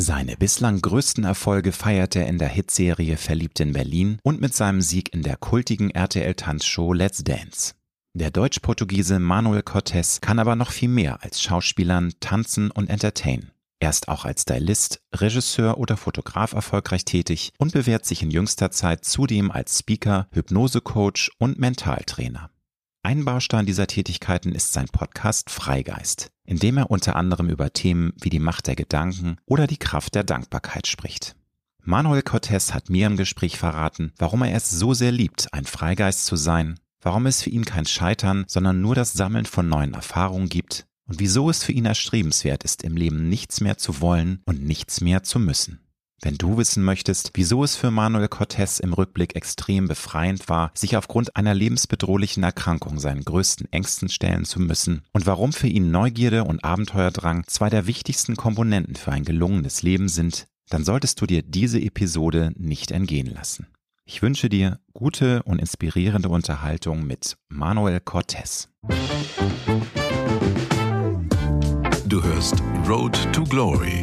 Seine bislang größten Erfolge feiert er in der Hitserie Verliebt in Berlin und mit seinem Sieg in der kultigen RTL-Tanzshow Let's Dance. Der Deutsch-Portugiese Manuel Cortés kann aber noch viel mehr als Schauspielern, Tanzen und Entertain. Er ist auch als Stylist, Regisseur oder Fotograf erfolgreich tätig und bewährt sich in jüngster Zeit zudem als Speaker, Hypnosecoach und Mentaltrainer. Ein Baustein dieser Tätigkeiten ist sein Podcast Freigeist, in dem er unter anderem über Themen wie die Macht der Gedanken oder die Kraft der Dankbarkeit spricht. Manuel Cortez hat mir im Gespräch verraten, warum er es so sehr liebt, ein Freigeist zu sein, warum es für ihn kein Scheitern, sondern nur das Sammeln von neuen Erfahrungen gibt und wieso es für ihn erstrebenswert ist, im Leben nichts mehr zu wollen und nichts mehr zu müssen. Wenn du wissen möchtest, wieso es für Manuel Cortez im Rückblick extrem befreiend war, sich aufgrund einer lebensbedrohlichen Erkrankung seinen größten Ängsten stellen zu müssen und warum für ihn Neugierde und Abenteuerdrang zwei der wichtigsten Komponenten für ein gelungenes Leben sind, dann solltest du dir diese Episode nicht entgehen lassen. Ich wünsche dir gute und inspirierende Unterhaltung mit Manuel Cortez. Du hörst Road to Glory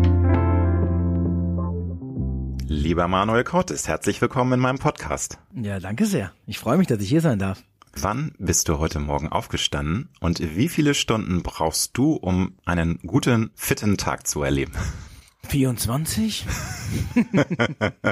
Lieber Manuel Cortes, herzlich willkommen in meinem Podcast. Ja, danke sehr. Ich freue mich, dass ich hier sein darf. Wann bist du heute Morgen aufgestanden und wie viele Stunden brauchst du, um einen guten, fitten Tag zu erleben? 24?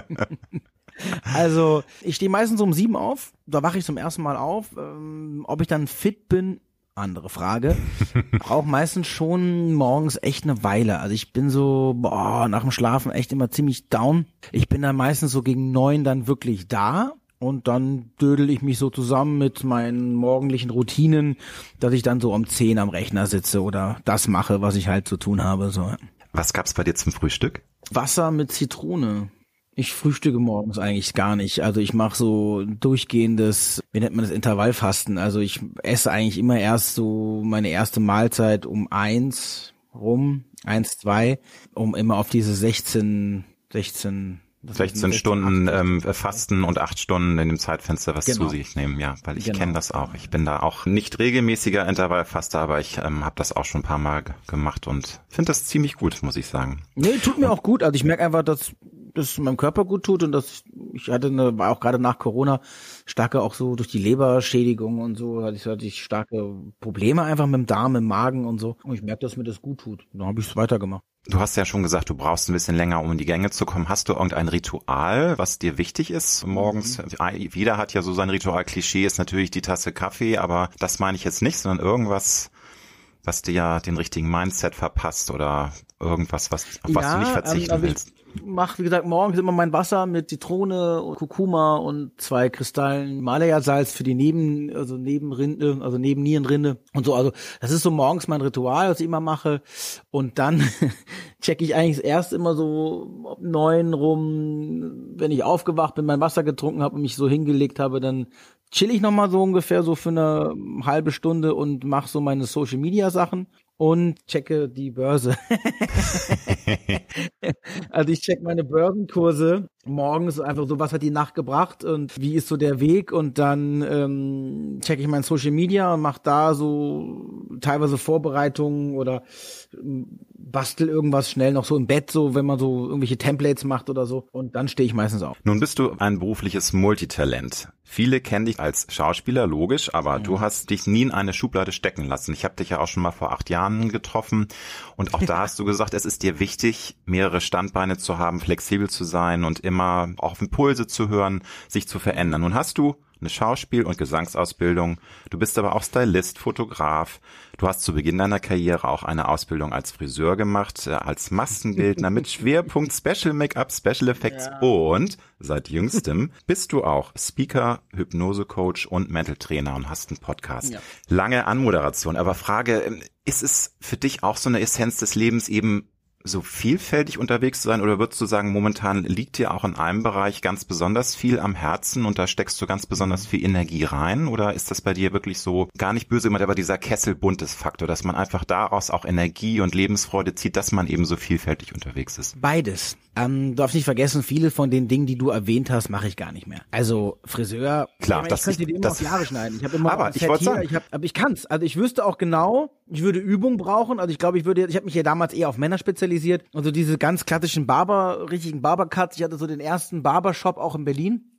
also, ich stehe meistens um sieben auf, da wache ich zum ersten Mal auf. Ähm, ob ich dann fit bin, andere Frage. Brauche meistens schon morgens echt eine Weile. Also ich bin so, boah, nach dem Schlafen echt immer ziemlich down. Ich bin dann meistens so gegen neun dann wirklich da. Und dann dödel ich mich so zusammen mit meinen morgendlichen Routinen, dass ich dann so um zehn am Rechner sitze oder das mache, was ich halt zu tun habe. So. Was gab's bei dir zum Frühstück? Wasser mit Zitrone. Ich frühstücke morgens eigentlich gar nicht. Also ich mache so durchgehendes, wie nennt man das, Intervallfasten. Also ich esse eigentlich immer erst so meine erste Mahlzeit um eins rum, eins, zwei, um immer auf diese 16, 16 16 Stunden ähm, Fasten und acht Stunden in dem Zeitfenster was genau. zu sich nehmen, ja, weil ich genau. kenne das auch. Ich bin da auch nicht regelmäßiger Intervallfaster, aber ich ähm, habe das auch schon ein paar Mal gemacht und finde das ziemlich gut, muss ich sagen. Nee, tut mir auch gut. Also ich merke einfach, dass das meinem Körper gut tut und dass ich hatte eine, war auch gerade nach Corona starke auch so durch die Leberschädigung und so hatte ich, hatte ich starke Probleme einfach mit dem Darm, im Magen und so. Und ich merke, dass mir das gut tut. Dann habe ich es weitergemacht. Du hast ja schon gesagt, du brauchst ein bisschen länger, um in die Gänge zu kommen. Hast du irgendein Ritual, was dir wichtig ist morgens? Mhm. Jeder hat ja so sein Ritual. Klischee ist natürlich die Tasse Kaffee, aber das meine ich jetzt nicht, sondern irgendwas, was dir ja den richtigen Mindset verpasst oder irgendwas, was, auf was ja, du nicht verzichten also willst mache, wie gesagt, morgens immer mein Wasser mit Zitrone und Kurkuma und zwei Kristallen Himalaya-Salz für die Neben, also Nebenrinde, also Nebennierenrinde und so. Also das ist so morgens mein Ritual, was ich immer mache. Und dann checke ich eigentlich erst immer so neun rum, wenn ich aufgewacht bin, mein Wasser getrunken habe und mich so hingelegt habe, dann chill ich nochmal so ungefähr so für eine halbe Stunde und mache so meine Social Media Sachen und checke die Börse. also ich check meine Börsenkurse morgens einfach so, was hat die Nacht gebracht und wie ist so der Weg und dann ähm, checke ich mein Social Media und mache da so teilweise Vorbereitungen oder ähm, bastel irgendwas schnell noch so im Bett, so wenn man so irgendwelche Templates macht oder so und dann stehe ich meistens auf. Nun bist du ein berufliches Multitalent. Viele kennen dich als Schauspieler, logisch, aber mhm. du hast dich nie in eine Schublade stecken lassen. Ich habe dich ja auch schon mal vor acht Jahren getroffen und auch da hast du gesagt, es ist dir wichtig, mehrere Standbeine zu haben, flexibel zu sein und immer auch auf Impulse zu hören, sich zu verändern. Nun hast du eine Schauspiel- und Gesangsausbildung. Du bist aber auch Stylist, Fotograf. Du hast zu Beginn deiner Karriere auch eine Ausbildung als Friseur gemacht, äh, als Maskenbildner mit Schwerpunkt Special Make-up, Special Effects ja. und seit jüngstem bist du auch Speaker, Hypnose-Coach und Mental Trainer und hast einen Podcast. Ja. Lange Anmoderation, aber Frage, ähm, ist es für dich auch so eine Essenz des Lebens eben so vielfältig unterwegs zu sein oder würdest du sagen, momentan liegt dir auch in einem Bereich ganz besonders viel am Herzen und da steckst du ganz besonders viel Energie rein oder ist das bei dir wirklich so gar nicht böse gemeint, aber dieser Kesselbuntes Faktor, dass man einfach daraus auch Energie und Lebensfreude zieht, dass man eben so vielfältig unterwegs ist? Beides. Ähm, du darfst nicht vergessen, viele von den Dingen, die du erwähnt hast, mache ich gar nicht mehr. Also Friseur, klar, ich, das ich könnte dir immer das, auf Jahre schneiden. Ich habe immer aber ich wollte sagen, ich hab, aber ich kann's. Also ich wüsste auch genau, ich würde Übung brauchen. Also ich glaube, ich würde, ich habe mich ja damals eher auf Männer spezialisiert. Also diese ganz klassischen Barber, richtigen Barbercuts. Ich hatte so den ersten Barbershop auch in Berlin.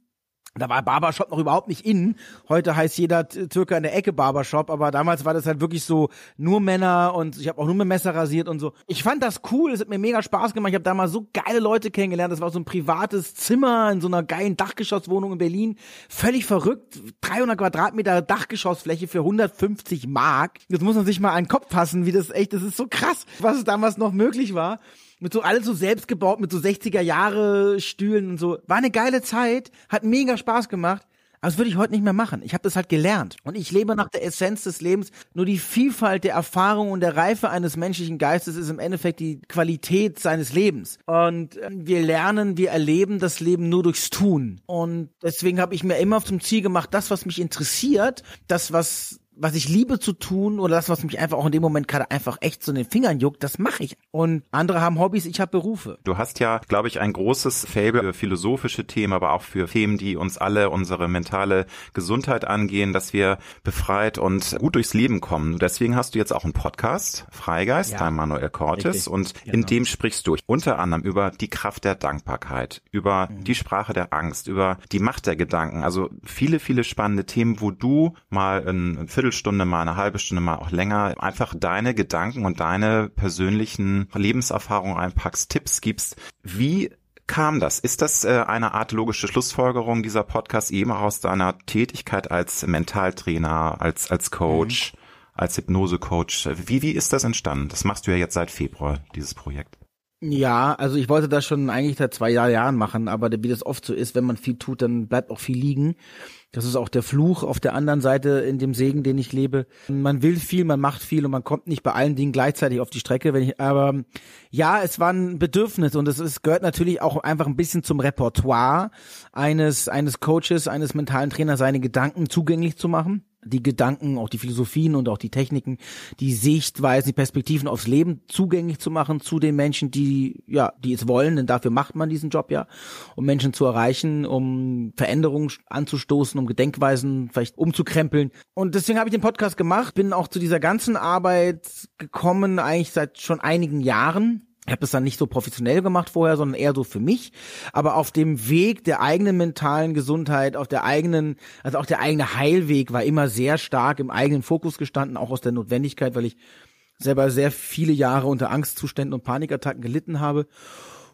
Da war Barbershop noch überhaupt nicht innen. Heute heißt jeder Türke in der Ecke Barbershop, aber damals war das halt wirklich so nur Männer und ich habe auch nur mit Messer rasiert und so. Ich fand das cool, es hat mir mega Spaß gemacht. Ich habe damals so geile Leute kennengelernt. Das war so ein privates Zimmer in so einer geilen Dachgeschosswohnung in Berlin. Völlig verrückt. 300 Quadratmeter Dachgeschossfläche für 150 Mark. Das muss man sich mal an den Kopf fassen, wie das echt, das ist so krass, was es damals noch möglich war mit so alles so selbst gebaut, mit so 60er Jahre Stühlen und so. War eine geile Zeit, hat mega Spaß gemacht. Aber das würde ich heute nicht mehr machen. Ich habe das halt gelernt. Und ich lebe nach der Essenz des Lebens. Nur die Vielfalt der Erfahrung und der Reife eines menschlichen Geistes ist im Endeffekt die Qualität seines Lebens. Und ähm, wir lernen, wir erleben das Leben nur durchs Tun. Und deswegen habe ich mir immer zum Ziel gemacht, das, was mich interessiert, das, was was ich liebe zu tun oder das, was mich einfach auch in dem Moment gerade einfach echt so in den Fingern juckt, das mache ich. Und andere haben Hobbys, ich habe Berufe. Du hast ja, glaube ich, ein großes Fable für philosophische Themen, aber auch für Themen, die uns alle unsere mentale Gesundheit angehen, dass wir befreit und gut durchs Leben kommen. Deswegen hast du jetzt auch einen Podcast, Freigeist, ja, Manuel Cortes, und genau. in dem sprichst du unter anderem über die Kraft der Dankbarkeit, über mhm. die Sprache der Angst, über die Macht der Gedanken. Also viele, viele spannende Themen, wo du mal ein Viertel Viertelstunde mal, eine halbe Stunde mal auch länger, einfach deine Gedanken und deine persönlichen Lebenserfahrungen einpackst, Tipps gibst. Wie kam das? Ist das äh, eine Art logische Schlussfolgerung dieser Podcast eben aus deiner Tätigkeit als Mentaltrainer, als, als Coach, mhm. als Hypnosecoach? Wie, wie ist das entstanden? Das machst du ja jetzt seit Februar, dieses Projekt. Ja, also ich wollte das schon eigentlich seit zwei Jahren machen, aber wie das oft so ist, wenn man viel tut, dann bleibt auch viel liegen. Das ist auch der Fluch auf der anderen Seite in dem Segen, den ich lebe. Man will viel, man macht viel und man kommt nicht bei allen Dingen gleichzeitig auf die Strecke. Wenn ich, aber ja, es war ein Bedürfnis und es ist, gehört natürlich auch einfach ein bisschen zum Repertoire eines, eines Coaches, eines mentalen Trainers, seine Gedanken zugänglich zu machen die Gedanken, auch die Philosophien und auch die Techniken, die Sichtweisen, die Perspektiven aufs Leben zugänglich zu machen zu den Menschen, die ja, die es wollen, denn dafür macht man diesen Job ja, um Menschen zu erreichen, um Veränderungen anzustoßen, um Gedenkweisen vielleicht umzukrempeln. Und deswegen habe ich den Podcast gemacht, bin auch zu dieser ganzen Arbeit gekommen, eigentlich seit schon einigen Jahren ich habe das dann nicht so professionell gemacht vorher, sondern eher so für mich. Aber auf dem Weg der eigenen mentalen Gesundheit, auf der eigenen, also auch der eigene Heilweg war immer sehr stark im eigenen Fokus gestanden, auch aus der Notwendigkeit, weil ich selber sehr viele Jahre unter Angstzuständen und Panikattacken gelitten habe.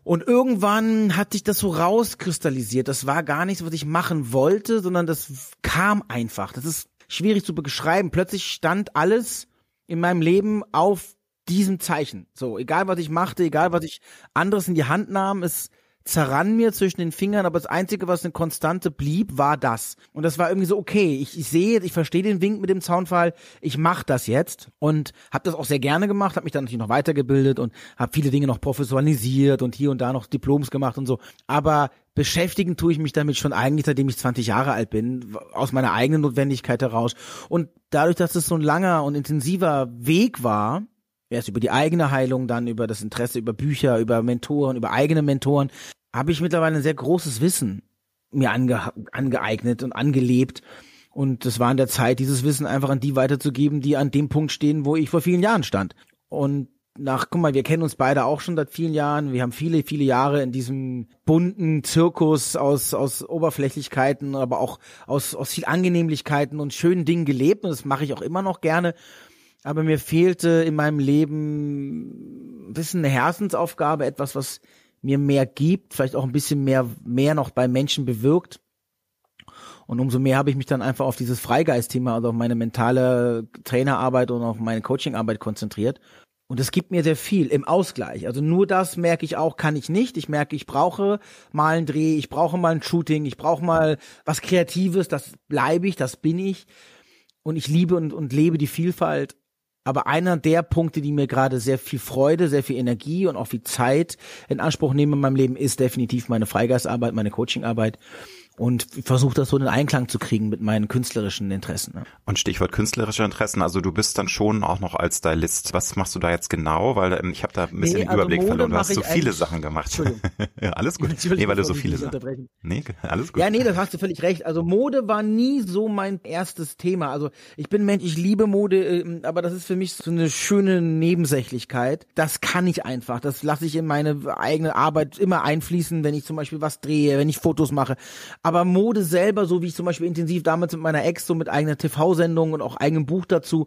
Und irgendwann hat sich das so rauskristallisiert. Das war gar nichts, was ich machen wollte, sondern das kam einfach. Das ist schwierig zu beschreiben. Plötzlich stand alles in meinem Leben auf diesem Zeichen. So, egal was ich machte, egal was ich anderes in die Hand nahm, es zerrann mir zwischen den Fingern, aber das Einzige, was eine Konstante blieb, war das. Und das war irgendwie so, okay, ich, ich sehe, ich verstehe den Wink mit dem Zaunfall, ich mache das jetzt und habe das auch sehr gerne gemacht, habe mich dann natürlich noch weitergebildet und habe viele Dinge noch professionalisiert und hier und da noch Diploms gemacht und so. Aber beschäftigen tue ich mich damit schon eigentlich, seitdem ich 20 Jahre alt bin, aus meiner eigenen Notwendigkeit heraus. Und dadurch, dass es so ein langer und intensiver Weg war, erst über die eigene Heilung, dann über das Interesse, über Bücher, über Mentoren, über eigene Mentoren, habe ich mittlerweile ein sehr großes Wissen mir ange angeeignet und angelebt. Und es war an der Zeit, dieses Wissen einfach an die weiterzugeben, die an dem Punkt stehen, wo ich vor vielen Jahren stand. Und nach, guck mal, wir kennen uns beide auch schon seit vielen Jahren. Wir haben viele, viele Jahre in diesem bunten Zirkus aus, aus Oberflächlichkeiten, aber auch aus, aus viel Angenehmlichkeiten und schönen Dingen gelebt. Und das mache ich auch immer noch gerne aber mir fehlte in meinem Leben ein bisschen eine Herzensaufgabe, etwas, was mir mehr gibt, vielleicht auch ein bisschen mehr, mehr noch bei Menschen bewirkt. Und umso mehr habe ich mich dann einfach auf dieses Freigeist-Thema, also auf meine mentale Trainerarbeit und auf meine Coachingarbeit konzentriert. Und es gibt mir sehr viel im Ausgleich. Also nur das merke ich auch, kann ich nicht. Ich merke, ich brauche mal einen Dreh, ich brauche mal ein Shooting, ich brauche mal was Kreatives, das bleibe ich, das bin ich. Und ich liebe und, und lebe die Vielfalt Aber einer der Punkte, die mir gerade sehr viel Freude, sehr viel Energie und auch viel Zeit in Anspruch nehmen in meinem Leben, ist definitiv meine Freigeistarbeit, meine Coachingarbeit und versuche das so in Einklang zu kriegen mit meinen künstlerischen Interessen. Ne? Und Stichwort künstlerische Interessen, also du bist dann schon auch noch als Stylist. Was machst du da jetzt genau? Weil ähm, ich habe da ein bisschen nee, den also Überblick Mode verloren. Du hast so viele Sachen gemacht. ja, alles gut. Nee, weil du so viele Sachen. Nee, alles gut. Ja, nee, das hast du völlig recht. Also Mode war nie so mein erstes Thema. Also ich bin Mensch, ich liebe Mode, ähm, aber das ist für mich so eine schöne Nebensächlichkeit. Das kann ich einfach. Das lasse ich in meine eigene Arbeit immer einfließen, wenn ich zum Beispiel was drehe, wenn ich Fotos mache aber Mode selber, so wie ich zum Beispiel intensiv damals mit meiner Ex, so mit eigener TV-Sendung und auch eigenem Buch dazu,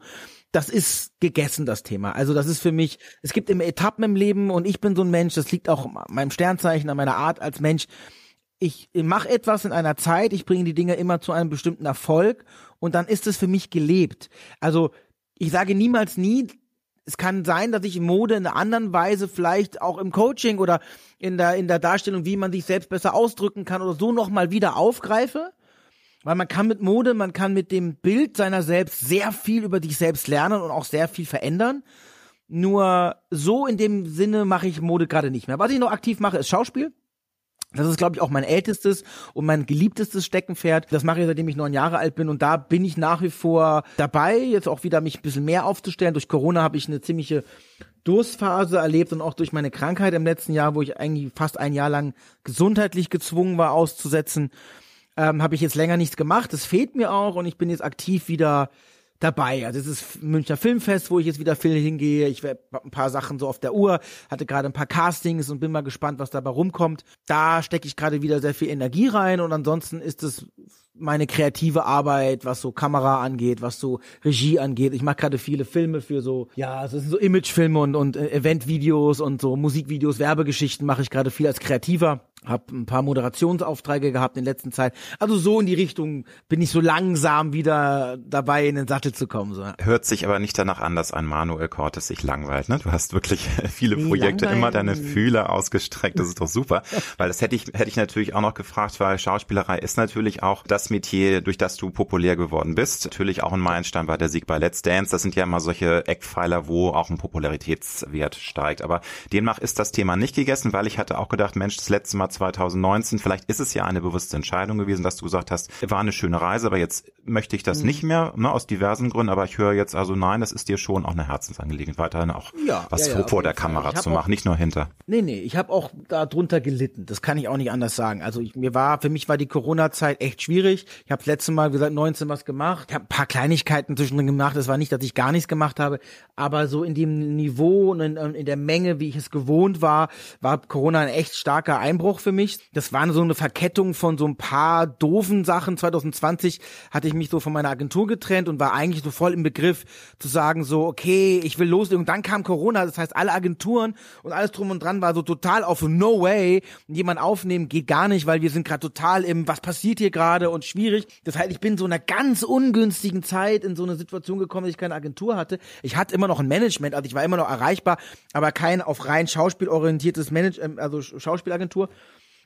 das ist gegessen, das Thema. Also das ist für mich, es gibt immer Etappen im Leben und ich bin so ein Mensch, das liegt auch an meinem Sternzeichen, an meiner Art als Mensch. Ich mache etwas in einer Zeit, ich bringe die Dinge immer zu einem bestimmten Erfolg und dann ist es für mich gelebt. Also ich sage niemals nie, es kann sein, dass ich Mode in einer anderen Weise vielleicht auch im Coaching oder in der, in der Darstellung, wie man sich selbst besser ausdrücken kann oder so nochmal wieder aufgreife. Weil man kann mit Mode, man kann mit dem Bild seiner selbst sehr viel über dich selbst lernen und auch sehr viel verändern. Nur so in dem Sinne mache ich Mode gerade nicht mehr. Was ich noch aktiv mache, ist Schauspiel. Das ist, glaube ich, auch mein ältestes und mein geliebtestes Steckenpferd. Das mache ich, seitdem ich neun Jahre alt bin. Und da bin ich nach wie vor dabei, jetzt auch wieder mich ein bisschen mehr aufzustellen. Durch Corona habe ich eine ziemliche Durstphase erlebt und auch durch meine Krankheit im letzten Jahr, wo ich eigentlich fast ein Jahr lang gesundheitlich gezwungen war auszusetzen, ähm, habe ich jetzt länger nichts gemacht. Das fehlt mir auch und ich bin jetzt aktiv wieder dabei. Also es ist Münchner Filmfest, wo ich jetzt wieder viel hingehe. Ich werde ein paar Sachen so auf der Uhr, hatte gerade ein paar Castings und bin mal gespannt, was dabei rumkommt. Da stecke ich gerade wieder sehr viel Energie rein und ansonsten ist es meine kreative Arbeit, was so Kamera angeht, was so Regie angeht. Ich mache gerade viele Filme für so, ja, es sind so Imagefilme und, und äh, Eventvideos und so Musikvideos, Werbegeschichten mache ich gerade viel als Kreativer. Hab ein paar Moderationsaufträge gehabt in letzter Zeit. Also so in die Richtung bin ich so langsam wieder dabei, in den Sattel zu kommen. So. Hört sich aber nicht danach an, dass ein Manuel Cortes sich langweilt. Ne? Du hast wirklich viele nee, Projekte, langweilen. immer deine Fühler ausgestreckt. Das ist doch super. weil das hätte ich, hätte ich natürlich auch noch gefragt, weil Schauspielerei ist natürlich auch das Metier, durch das du populär geworden bist. Natürlich auch ein Meilenstein war der Sieg bei Let's Dance. Das sind ja immer solche Eckpfeiler, wo auch ein Popularitätswert steigt. Aber demnach ist das Thema nicht gegessen, weil ich hatte auch gedacht, Mensch, das letzte Mal 2019. Vielleicht ist es ja eine bewusste Entscheidung gewesen, dass du gesagt hast, war eine schöne Reise, aber jetzt möchte ich das mhm. nicht mehr, ne, aus diversen Gründen. Aber ich höre jetzt also, nein, das ist dir schon auch eine Herzensangelegenheit, weiterhin auch ja, was ja, ja, vor der Kamera zu machen, auch, nicht nur hinter. Nee, nee, ich habe auch darunter gelitten. Das kann ich auch nicht anders sagen. Also ich, mir war, für mich war die Corona-Zeit echt schwierig. Ich habe letzte Mal, wie gesagt, 19 was gemacht. Ich habe ein paar Kleinigkeiten zwischendrin gemacht. Es war nicht, dass ich gar nichts gemacht habe, aber so in dem Niveau und in, in der Menge, wie ich es gewohnt war, war Corona ein echt starker Einbruch für mich. Das war so eine Verkettung von so ein paar doofen Sachen. 2020 hatte ich mich so von meiner Agentur getrennt und war eigentlich so voll im Begriff zu sagen so, okay, ich will loslegen. Und dann kam Corona, das heißt alle Agenturen und alles drum und dran war so total auf No Way. Jemand aufnehmen geht gar nicht, weil wir sind gerade total im, was passiert hier gerade und schwierig. Das heißt, ich bin so in einer ganz ungünstigen Zeit in so eine Situation gekommen, dass ich keine Agentur hatte. Ich hatte immer noch ein Management, also ich war immer noch erreichbar, aber kein auf rein schauspielorientiertes Manage, ähm, also Schauspielagentur.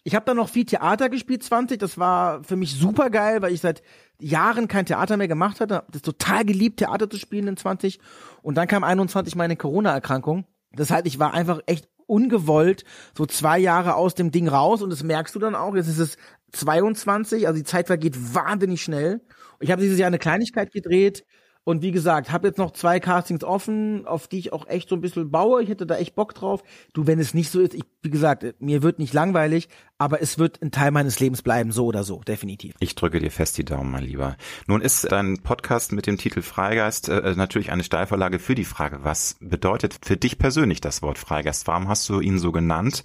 Ich habe dann noch viel Theater gespielt, 20. Das war für mich super geil, weil ich seit Jahren kein Theater mehr gemacht hatte. Das total geliebt, Theater zu spielen in 20. Und dann kam 21 meine Corona-Erkrankung. Das heißt, ich war einfach echt ungewollt so zwei Jahre aus dem Ding raus und das merkst du dann auch. Jetzt ist es 22, also die Zeit vergeht wahnsinnig schnell. Ich habe dieses Jahr eine Kleinigkeit gedreht, und wie gesagt, habe jetzt noch zwei Castings offen, auf die ich auch echt so ein bisschen baue. Ich hätte da echt Bock drauf. Du, wenn es nicht so ist, ich, wie gesagt, mir wird nicht langweilig, aber es wird ein Teil meines Lebens bleiben, so oder so, definitiv. Ich drücke dir fest die Daumen, mein Lieber. Nun ist dein Podcast mit dem Titel Freigeist äh, natürlich eine Steilvorlage für die Frage, was bedeutet für dich persönlich das Wort Freigeist? Warum hast du ihn so genannt?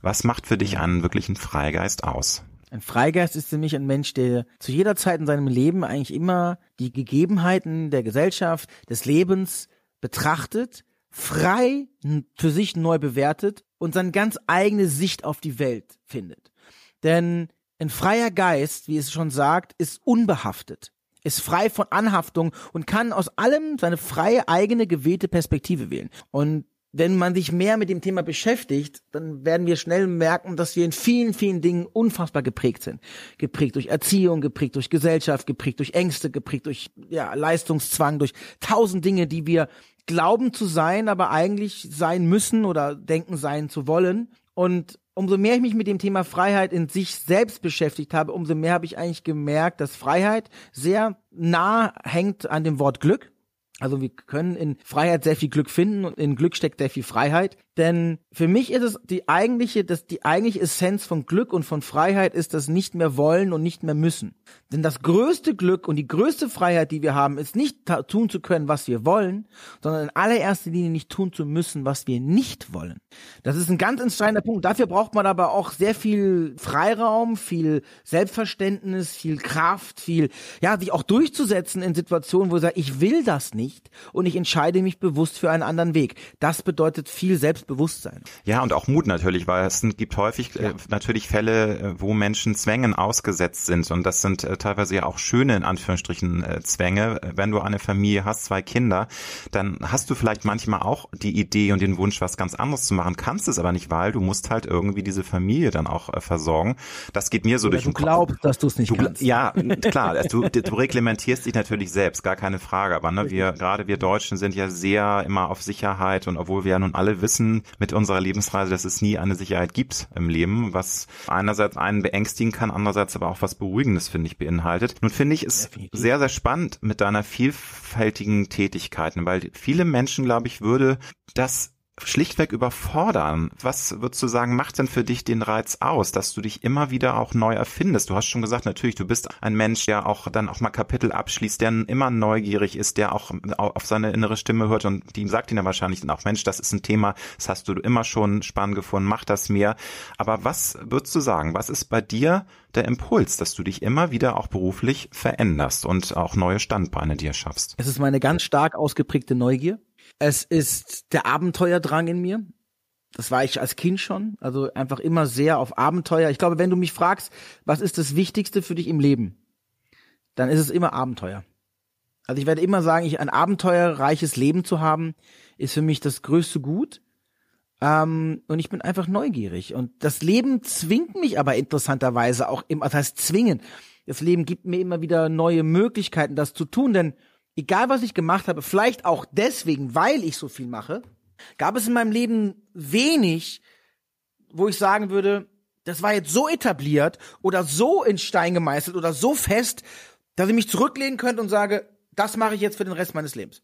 Was macht für dich einen wirklichen Freigeist aus? Ein Freigeist ist für mich ein Mensch, der zu jeder Zeit in seinem Leben eigentlich immer die Gegebenheiten der Gesellschaft, des Lebens betrachtet, frei für sich neu bewertet und seine ganz eigene Sicht auf die Welt findet. Denn ein freier Geist, wie es schon sagt, ist unbehaftet, ist frei von Anhaftung und kann aus allem seine freie eigene gewählte Perspektive wählen. Und wenn man sich mehr mit dem Thema beschäftigt, dann werden wir schnell merken, dass wir in vielen, vielen Dingen unfassbar geprägt sind. Geprägt durch Erziehung, geprägt durch Gesellschaft, geprägt durch Ängste, geprägt durch ja, Leistungszwang, durch tausend Dinge, die wir glauben zu sein, aber eigentlich sein müssen oder denken sein zu wollen. Und umso mehr ich mich mit dem Thema Freiheit in sich selbst beschäftigt habe, umso mehr habe ich eigentlich gemerkt, dass Freiheit sehr nah hängt an dem Wort Glück. Also wir können in Freiheit sehr viel Glück finden und in Glück steckt sehr viel Freiheit. Denn für mich ist es die eigentliche, das, die eigentliche Essenz von Glück und von Freiheit ist das nicht mehr wollen und nicht mehr müssen. Denn das größte Glück und die größte Freiheit, die wir haben, ist nicht tun zu können, was wir wollen, sondern in allererster Linie nicht tun zu müssen, was wir nicht wollen. Das ist ein ganz entscheidender Punkt. Dafür braucht man aber auch sehr viel Freiraum, viel Selbstverständnis, viel Kraft, viel, ja, sich auch durchzusetzen in Situationen, wo ich sage, ich will das nicht und ich entscheide mich bewusst für einen anderen Weg. Das bedeutet viel Selbst Bewusstsein. Ja, und auch Mut natürlich, weil es gibt häufig äh, ja. äh, natürlich Fälle, äh, wo Menschen Zwängen ausgesetzt sind. Und das sind äh, teilweise ja auch schöne, in Anführungsstrichen, äh, Zwänge. Wenn du eine Familie hast, zwei Kinder, dann hast du vielleicht manchmal auch die Idee und den Wunsch, was ganz anderes zu machen, kannst es aber nicht, weil du musst halt irgendwie diese Familie dann auch äh, versorgen. Das geht mir so Oder durch den Kopf. Du glaubst, dass du es nicht du, kannst. Ja, klar. Du, du reglementierst dich natürlich selbst, gar keine Frage. Aber ne, wir, gerade wir Deutschen sind ja sehr immer auf Sicherheit und obwohl wir ja nun alle wissen, mit unserer Lebensreise, dass es nie eine Sicherheit gibt im Leben, was einerseits einen beängstigen kann, andererseits aber auch was Beruhigendes, finde ich, beinhaltet. Nun finde ich es Definitiv. sehr, sehr spannend mit deiner vielfältigen Tätigkeiten, weil viele Menschen, glaube ich, würde das schlichtweg überfordern. Was würdest du sagen, macht denn für dich den Reiz aus, dass du dich immer wieder auch neu erfindest? Du hast schon gesagt, natürlich, du bist ein Mensch, der auch dann auch mal Kapitel abschließt, der immer neugierig ist, der auch auf seine innere Stimme hört und die sagt ihn ja wahrscheinlich dann auch, Mensch, das ist ein Thema, das hast du immer schon spannend gefunden, mach das mehr. Aber was würdest du sagen, was ist bei dir der Impuls, dass du dich immer wieder auch beruflich veränderst und auch neue Standbeine dir schaffst? Es ist meine ganz stark ausgeprägte Neugier es ist der Abenteuerdrang in mir. Das war ich als Kind schon. Also einfach immer sehr auf Abenteuer. Ich glaube, wenn du mich fragst, was ist das Wichtigste für dich im Leben, dann ist es immer Abenteuer. Also ich werde immer sagen, ich, ein abenteuerreiches Leben zu haben, ist für mich das größte Gut. Ähm, und ich bin einfach neugierig. Und das Leben zwingt mich aber interessanterweise auch immer, das heißt zwingen. Das Leben gibt mir immer wieder neue Möglichkeiten, das zu tun, denn egal was ich gemacht habe, vielleicht auch deswegen, weil ich so viel mache, gab es in meinem Leben wenig, wo ich sagen würde, das war jetzt so etabliert oder so in Stein gemeißelt oder so fest, dass ich mich zurücklehnen könnte und sage, das mache ich jetzt für den Rest meines Lebens.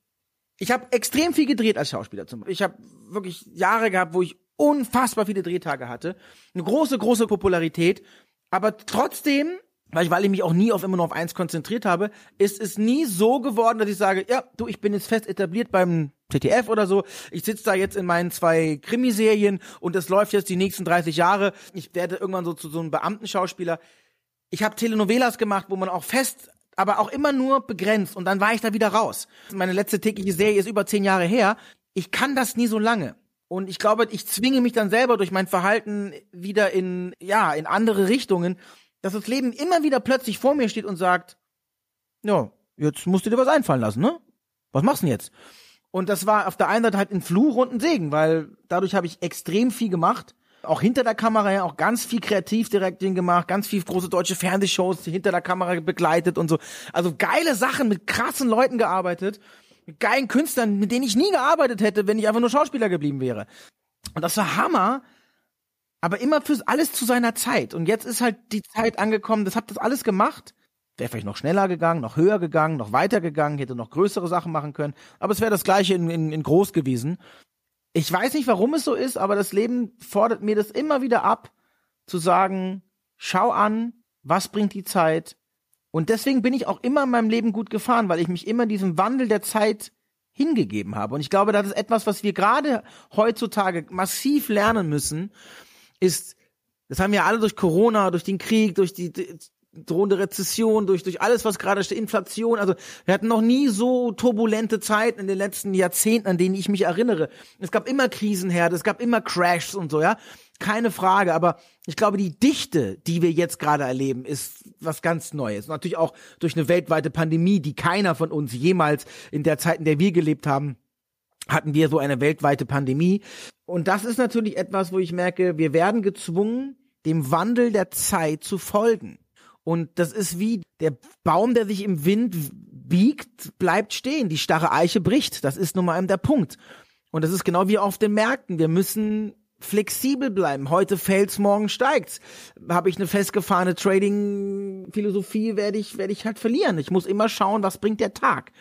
Ich habe extrem viel gedreht als Schauspieler zum Beispiel. Ich habe wirklich Jahre gehabt, wo ich unfassbar viele Drehtage hatte, eine große, große Popularität, aber trotzdem weil ich, weil ich mich auch nie auf immer nur auf eins konzentriert habe, ist es nie so geworden, dass ich sage, ja, du, ich bin jetzt fest etabliert beim ZDF oder so. Ich sitze da jetzt in meinen zwei Krimiserien und das läuft jetzt die nächsten 30 Jahre. Ich werde irgendwann so zu so einem Beamtenschauspieler. Ich habe Telenovelas gemacht, wo man auch fest, aber auch immer nur begrenzt und dann war ich da wieder raus. Meine letzte tägliche Serie ist über zehn Jahre her. Ich kann das nie so lange. Und ich glaube, ich zwinge mich dann selber durch mein Verhalten wieder in, ja, in andere Richtungen dass das Leben immer wieder plötzlich vor mir steht und sagt, ja, jetzt musst du dir was einfallen lassen, ne? Was machst du denn jetzt? Und das war auf der einen Seite halt ein Fluch und ein Segen, weil dadurch habe ich extrem viel gemacht. Auch hinter der Kamera ja auch ganz viel Kreativdirekting gemacht, ganz viel große deutsche Fernsehshows hinter der Kamera begleitet und so. Also geile Sachen mit krassen Leuten gearbeitet, mit geilen Künstlern, mit denen ich nie gearbeitet hätte, wenn ich einfach nur Schauspieler geblieben wäre. Und das war Hammer, aber immer fürs alles zu seiner Zeit. Und jetzt ist halt die Zeit angekommen, das hat das alles gemacht. Wäre vielleicht noch schneller gegangen, noch höher gegangen, noch weiter gegangen, hätte noch größere Sachen machen können. Aber es wäre das gleiche in, in, in groß gewesen. Ich weiß nicht, warum es so ist, aber das Leben fordert mir das immer wieder ab, zu sagen, schau an, was bringt die Zeit. Und deswegen bin ich auch immer in meinem Leben gut gefahren, weil ich mich immer diesem Wandel der Zeit hingegeben habe. Und ich glaube, das ist etwas, was wir gerade heutzutage massiv lernen müssen, ist, das haben ja alle durch Corona, durch den Krieg, durch die, die drohende Rezession, durch, durch alles, was gerade steht, Inflation. Also wir hatten noch nie so turbulente Zeiten in den letzten Jahrzehnten, an denen ich mich erinnere. Es gab immer Krisenherde, es gab immer Crashs und so, ja. Keine Frage, aber ich glaube, die Dichte, die wir jetzt gerade erleben, ist was ganz Neues. Natürlich auch durch eine weltweite Pandemie, die keiner von uns jemals in der Zeit, in der wir gelebt haben, hatten wir so eine weltweite Pandemie. Und das ist natürlich etwas, wo ich merke, wir werden gezwungen, dem Wandel der Zeit zu folgen. Und das ist wie der Baum, der sich im Wind biegt, bleibt stehen. Die starre Eiche bricht. Das ist nun mal der Punkt. Und das ist genau wie auf den Märkten. Wir müssen flexibel bleiben. Heute fällt's, morgen steigt's. Habe ich eine festgefahrene Trading-Philosophie, werde ich, werde ich halt verlieren. Ich muss immer schauen, was bringt der Tag.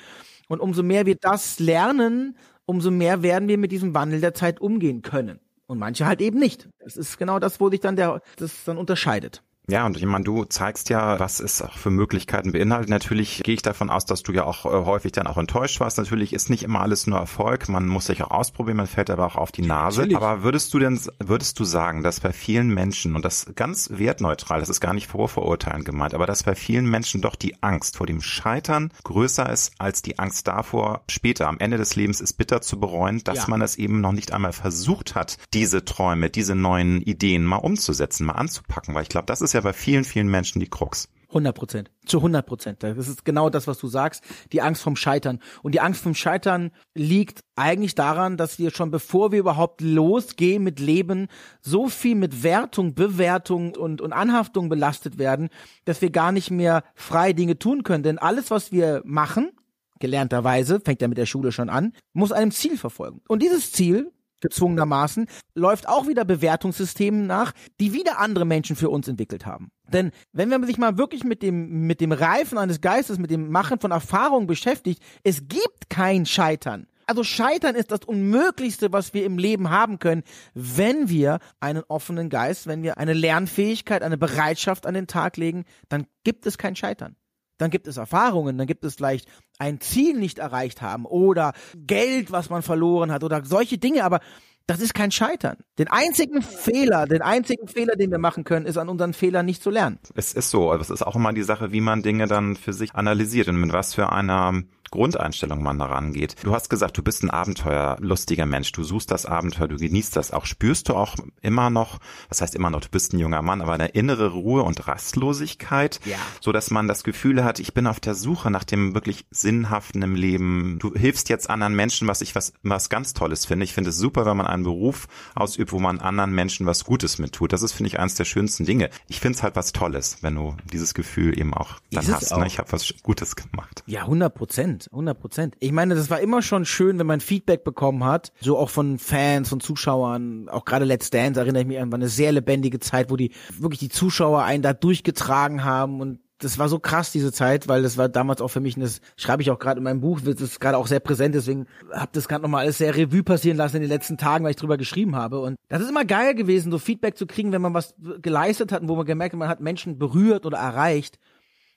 Und umso mehr wir das lernen, umso mehr werden wir mit diesem Wandel der Zeit umgehen können. Und manche halt eben nicht. Das ist genau das, wo sich dann der, das dann unterscheidet. Ja, und ich meine, du zeigst ja, was es auch für Möglichkeiten beinhaltet. Natürlich gehe ich davon aus, dass du ja auch äh, häufig dann auch enttäuscht warst. Natürlich ist nicht immer alles nur Erfolg. Man muss sich auch ausprobieren, man fällt aber auch auf die Nase. Natürlich. Aber würdest du denn, würdest du sagen, dass bei vielen Menschen, und das ganz wertneutral, das ist gar nicht vorverurteilend gemeint, aber dass bei vielen Menschen doch die Angst vor dem Scheitern größer ist als die Angst davor, später am Ende des Lebens ist bitter zu bereuen, dass ja. man es eben noch nicht einmal versucht hat, diese Träume, diese neuen Ideen mal umzusetzen, mal anzupacken. Weil ich glaube, das ist ja bei vielen, vielen Menschen die Krux. 100 Prozent. Zu 100 Prozent. Das ist genau das, was du sagst. Die Angst vom Scheitern. Und die Angst vom Scheitern liegt eigentlich daran, dass wir schon bevor wir überhaupt losgehen mit Leben, so viel mit Wertung, Bewertung und, und Anhaftung belastet werden, dass wir gar nicht mehr frei Dinge tun können. Denn alles, was wir machen, gelernterweise, fängt ja mit der Schule schon an, muss einem Ziel verfolgen. Und dieses Ziel gezwungenermaßen, läuft auch wieder Bewertungssystemen nach, die wieder andere Menschen für uns entwickelt haben. Denn wenn man sich mal wirklich mit dem, mit dem Reifen eines Geistes, mit dem Machen von Erfahrungen beschäftigt, es gibt kein Scheitern. Also Scheitern ist das Unmöglichste, was wir im Leben haben können, wenn wir einen offenen Geist, wenn wir eine Lernfähigkeit, eine Bereitschaft an den Tag legen, dann gibt es kein Scheitern dann gibt es Erfahrungen, dann gibt es vielleicht ein Ziel nicht erreicht haben oder Geld, was man verloren hat oder solche Dinge, aber das ist kein Scheitern. Den einzigen Fehler, den einzigen Fehler, den wir machen können, ist an unseren Fehlern nicht zu lernen. Es ist so. Es ist auch immer die Sache, wie man Dinge dann für sich analysiert und mit was für einer Grundeinstellung man daran geht. Du hast gesagt, du bist ein abenteuerlustiger Mensch. Du suchst das Abenteuer, du genießt das auch. Spürst du auch immer noch, was heißt immer noch, du bist ein junger Mann, aber eine innere Ruhe und Rastlosigkeit, ja. so dass man das Gefühl hat, ich bin auf der Suche nach dem wirklich Sinnhaften im Leben. Du hilfst jetzt anderen Menschen, was ich was, was ganz Tolles finde. Ich finde es super, wenn man einen Beruf ausübt, wo man anderen Menschen was Gutes mit tut. Das ist, finde ich, eines der schönsten Dinge. Ich finde es halt was Tolles, wenn du dieses Gefühl eben auch dann hast. Ne? Auch. Ne? Ich habe was Gutes gemacht. Ja, 100 Prozent. 100 Prozent. Ich meine, das war immer schon schön, wenn man Feedback bekommen hat, so auch von Fans, von Zuschauern, auch gerade Let's Dance erinnere ich mich an, war eine sehr lebendige Zeit, wo die wirklich die Zuschauer einen da durchgetragen haben und das war so krass, diese Zeit, weil das war damals auch für mich, das schreibe ich auch gerade in meinem Buch, das ist gerade auch sehr präsent, deswegen habe das gerade nochmal alles sehr Revue passieren lassen in den letzten Tagen, weil ich drüber geschrieben habe. Und das ist immer geil gewesen, so Feedback zu kriegen, wenn man was geleistet hat und wo man gemerkt hat, man hat Menschen berührt oder erreicht.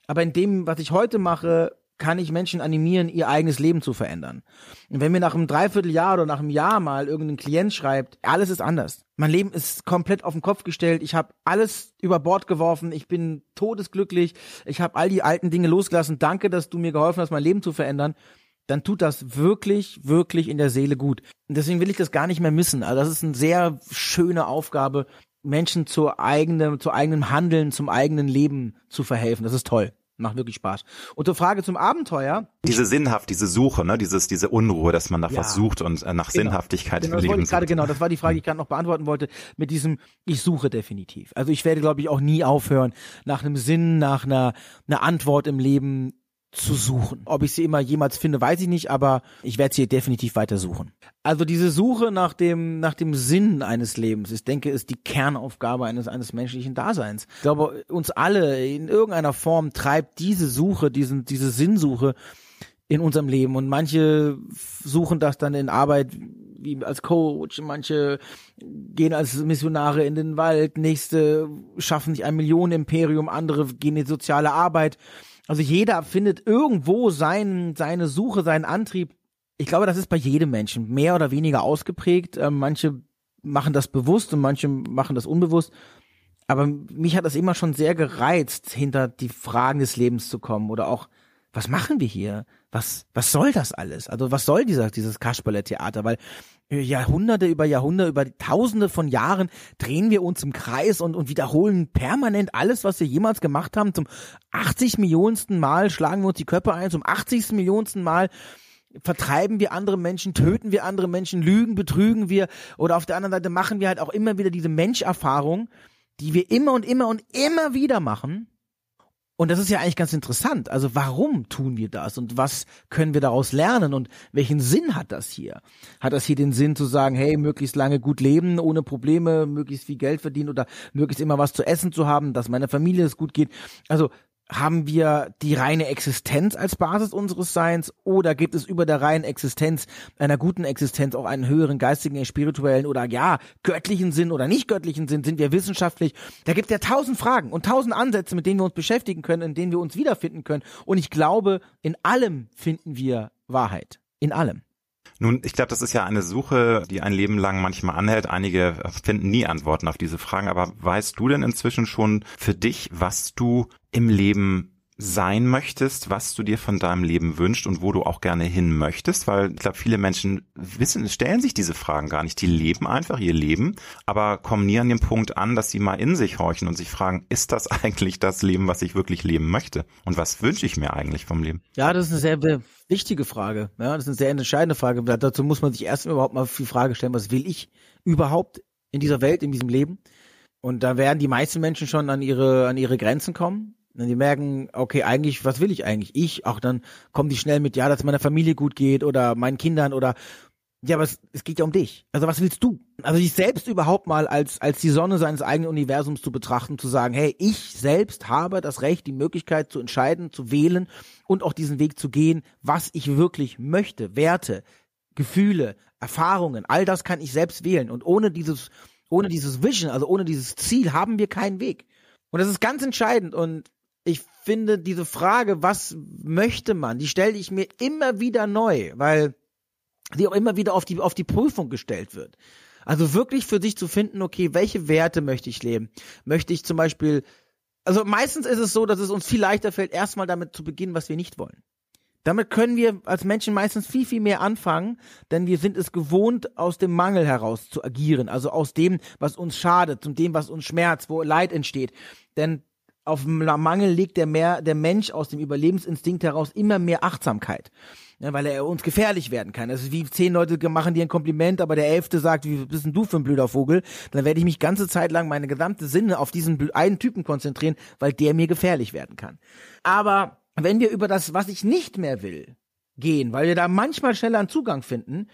Aber in dem, was ich heute mache, kann ich Menschen animieren, ihr eigenes Leben zu verändern. Und wenn mir nach einem Dreivierteljahr oder nach einem Jahr mal irgendein Klient schreibt, alles ist anders. Mein Leben ist komplett auf den Kopf gestellt. Ich habe alles über Bord geworfen. Ich bin todesglücklich. Ich habe all die alten Dinge losgelassen. Danke, dass du mir geholfen hast, mein Leben zu verändern. Dann tut das wirklich, wirklich in der Seele gut. Und deswegen will ich das gar nicht mehr missen. Also das ist eine sehr schöne Aufgabe, Menschen zur eigenen, zu eigenem Handeln, zum eigenen Leben zu verhelfen. Das ist toll. Macht wirklich Spaß. Und zur Frage zum Abenteuer. Diese Sinnhaft, diese Suche, ne, dieses, diese Unruhe, dass man da ja, versucht und äh, nach genau. Sinnhaftigkeit genau, im Leben gerade, Genau, das war die Frage, die ich gerade noch beantworten wollte, mit diesem, ich suche definitiv. Also ich werde, glaube ich, auch nie aufhören, nach einem Sinn, nach einer, einer Antwort im Leben zu suchen. Ob ich sie immer jemals finde, weiß ich nicht, aber ich werde sie definitiv weiter suchen. Also diese Suche nach dem, nach dem Sinn eines Lebens, ich denke, ist die Kernaufgabe eines, eines menschlichen Daseins. Ich glaube, uns alle in irgendeiner Form treibt diese Suche, diesen, diese Sinnsuche in unserem Leben. Und manche suchen das dann in Arbeit wie als Coach, manche gehen als Missionare in den Wald, nächste schaffen sich ein Millionenimperium, andere gehen in soziale Arbeit. Also jeder findet irgendwo sein, seine Suche, seinen Antrieb. Ich glaube, das ist bei jedem Menschen mehr oder weniger ausgeprägt. Ähm, manche machen das bewusst und manche machen das unbewusst. Aber mich hat das immer schon sehr gereizt, hinter die Fragen des Lebens zu kommen oder auch, was machen wir hier? Was, was soll das alles? Also was soll dieser, dieses Kasperle-Theater? Weil Jahrhunderte über Jahrhunderte, über Tausende von Jahren drehen wir uns im Kreis und, und wiederholen permanent alles, was wir jemals gemacht haben. Zum 80 Millionensten Mal schlagen wir uns die Köpfe ein, zum 80. Millionensten Mal vertreiben wir andere Menschen, töten wir andere Menschen, lügen, betrügen wir oder auf der anderen Seite machen wir halt auch immer wieder diese Menscherfahrung, die wir immer und immer und immer wieder machen Und das ist ja eigentlich ganz interessant. Also warum tun wir das und was können wir daraus lernen und welchen Sinn hat das hier? Hat das hier den Sinn zu sagen, hey, möglichst lange gut leben, ohne Probleme, möglichst viel Geld verdienen oder möglichst immer was zu essen zu haben, dass meiner Familie es gut geht? Also haben wir die reine Existenz als Basis unseres Seins oder gibt es über der reinen Existenz, einer guten Existenz auch einen höheren geistigen, spirituellen oder ja, göttlichen Sinn oder nicht göttlichen Sinn? Sind wir wissenschaftlich? Da gibt es ja tausend Fragen und tausend Ansätze, mit denen wir uns beschäftigen können, in denen wir uns wiederfinden können. Und ich glaube, in allem finden wir Wahrheit. In allem. Nun, ich glaube, das ist ja eine Suche, die ein Leben lang manchmal anhält. Einige finden nie Antworten auf diese Fragen. Aber weißt du denn inzwischen schon für dich, was du im Leben sein möchtest, was du dir von deinem Leben wünschst und wo du auch gerne hin möchtest, weil ich glaube, viele Menschen wissen, stellen sich diese Fragen gar nicht. Die leben einfach ihr Leben, aber kommen nie an den Punkt an, dass sie mal in sich horchen und sich fragen, ist das eigentlich das Leben, was ich wirklich leben möchte? Und was wünsche ich mir eigentlich vom Leben? Ja, das ist eine sehr wichtige Frage. Ja, das ist eine sehr entscheidende Frage. Dazu muss man sich erst überhaupt mal die Frage stellen, was will ich überhaupt in dieser Welt, in diesem Leben? Und da werden die meisten Menschen schon an ihre, an ihre Grenzen kommen wenn die merken, okay, eigentlich, was will ich eigentlich? Ich, auch dann kommen die schnell mit, ja, dass meiner Familie gut geht oder meinen Kindern oder ja, aber es, es geht ja um dich. Also was willst du? Also dich selbst überhaupt mal als, als die Sonne seines eigenen Universums zu betrachten, zu sagen, hey, ich selbst habe das Recht, die Möglichkeit zu entscheiden, zu wählen und auch diesen Weg zu gehen, was ich wirklich möchte. Werte, Gefühle, Erfahrungen, all das kann ich selbst wählen. Und ohne dieses, ohne dieses Vision, also ohne dieses Ziel haben wir keinen Weg. Und das ist ganz entscheidend. Und ich finde diese Frage, was möchte man, die stelle ich mir immer wieder neu, weil die auch immer wieder auf die, auf die Prüfung gestellt wird. Also wirklich für sich zu finden, okay, welche Werte möchte ich leben? Möchte ich zum Beispiel, also meistens ist es so, dass es uns viel leichter fällt, erstmal damit zu beginnen, was wir nicht wollen. Damit können wir als Menschen meistens viel, viel mehr anfangen, denn wir sind es gewohnt, aus dem Mangel heraus zu agieren, also aus dem, was uns schadet, zum dem, was uns schmerzt, wo Leid entsteht. Denn auf dem Mangel legt der, mehr, der Mensch aus dem Überlebensinstinkt heraus immer mehr Achtsamkeit. Ja, weil er uns gefährlich werden kann. Das ist wie zehn Leute machen dir ein Kompliment, aber der elfte sagt, wie bist denn du für ein blöder Vogel? Dann werde ich mich ganze Zeit lang meine gesamte Sinne auf diesen einen Typen konzentrieren, weil der mir gefährlich werden kann. Aber wenn wir über das, was ich nicht mehr will, gehen, weil wir da manchmal schneller einen Zugang finden,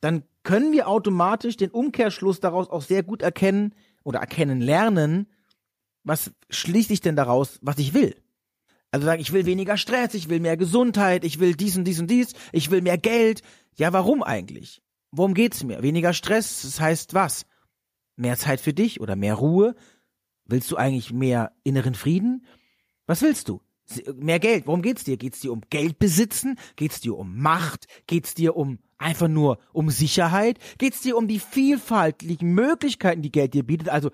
dann können wir automatisch den Umkehrschluss daraus auch sehr gut erkennen oder erkennen lernen, was schließe ich denn daraus, was ich will? Also sagen, ich will weniger Stress, ich will mehr Gesundheit, ich will dies und dies und dies, ich will mehr Geld. Ja, warum eigentlich? Worum geht's mir? Weniger Stress, das heißt was? Mehr Zeit für dich oder mehr Ruhe? Willst du eigentlich mehr inneren Frieden? Was willst du? Mehr Geld. Worum geht's dir? Geht's dir um Geld besitzen? Geht's dir um Macht? Geht's dir um einfach nur um Sicherheit? Geht's dir um die vielfältigen Möglichkeiten, die Geld dir bietet? Also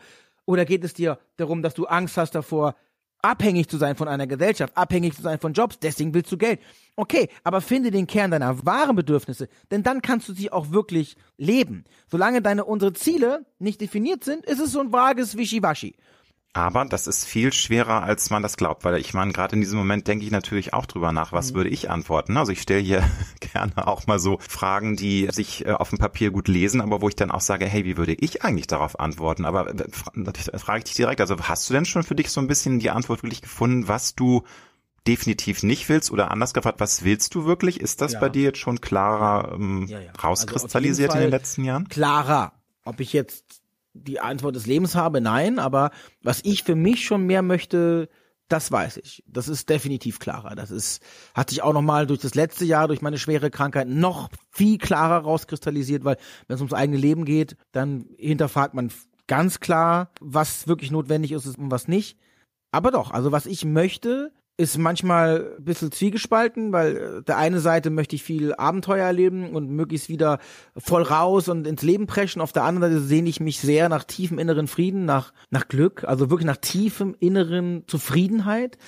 oder geht es dir darum, dass du Angst hast davor, abhängig zu sein von einer Gesellschaft, abhängig zu sein von Jobs, deswegen willst du Geld. Okay, aber finde den Kern deiner wahren Bedürfnisse, denn dann kannst du sie auch wirklich leben. Solange deine unsere Ziele nicht definiert sind, ist es so ein vages Wischiwaschi. Aber das ist viel schwerer, als man das glaubt, weil ich meine, gerade in diesem Moment denke ich natürlich auch drüber nach, was mhm. würde ich antworten. Also ich stelle hier gerne auch mal so Fragen, die sich äh, auf dem Papier gut lesen, aber wo ich dann auch sage, hey, wie würde ich eigentlich darauf antworten? Aber äh, frage ich dich direkt, also hast du denn schon für dich so ein bisschen die Antwort wirklich gefunden, was du definitiv nicht willst oder anders gefragt, was willst du wirklich? Ist das ja. bei dir jetzt schon klarer ähm, ja, ja. Also rauskristallisiert also in den letzten Jahren? Klarer. Ob ich jetzt die Antwort des Lebens habe, nein, aber was ich für mich schon mehr möchte, das weiß ich. Das ist definitiv klarer. Das ist, hat sich auch nochmal durch das letzte Jahr, durch meine schwere Krankheit noch viel klarer rauskristallisiert, weil wenn es ums eigene Leben geht, dann hinterfragt man ganz klar, was wirklich notwendig ist und was nicht. Aber doch, also was ich möchte, ist manchmal ein bisschen zwiegespalten, weil äh, der eine Seite möchte ich viel Abenteuer erleben und möglichst wieder voll raus und ins Leben preschen. Auf der anderen Seite sehne ich mich sehr nach tiefem inneren Frieden, nach, nach Glück, also wirklich nach tiefem inneren Zufriedenheit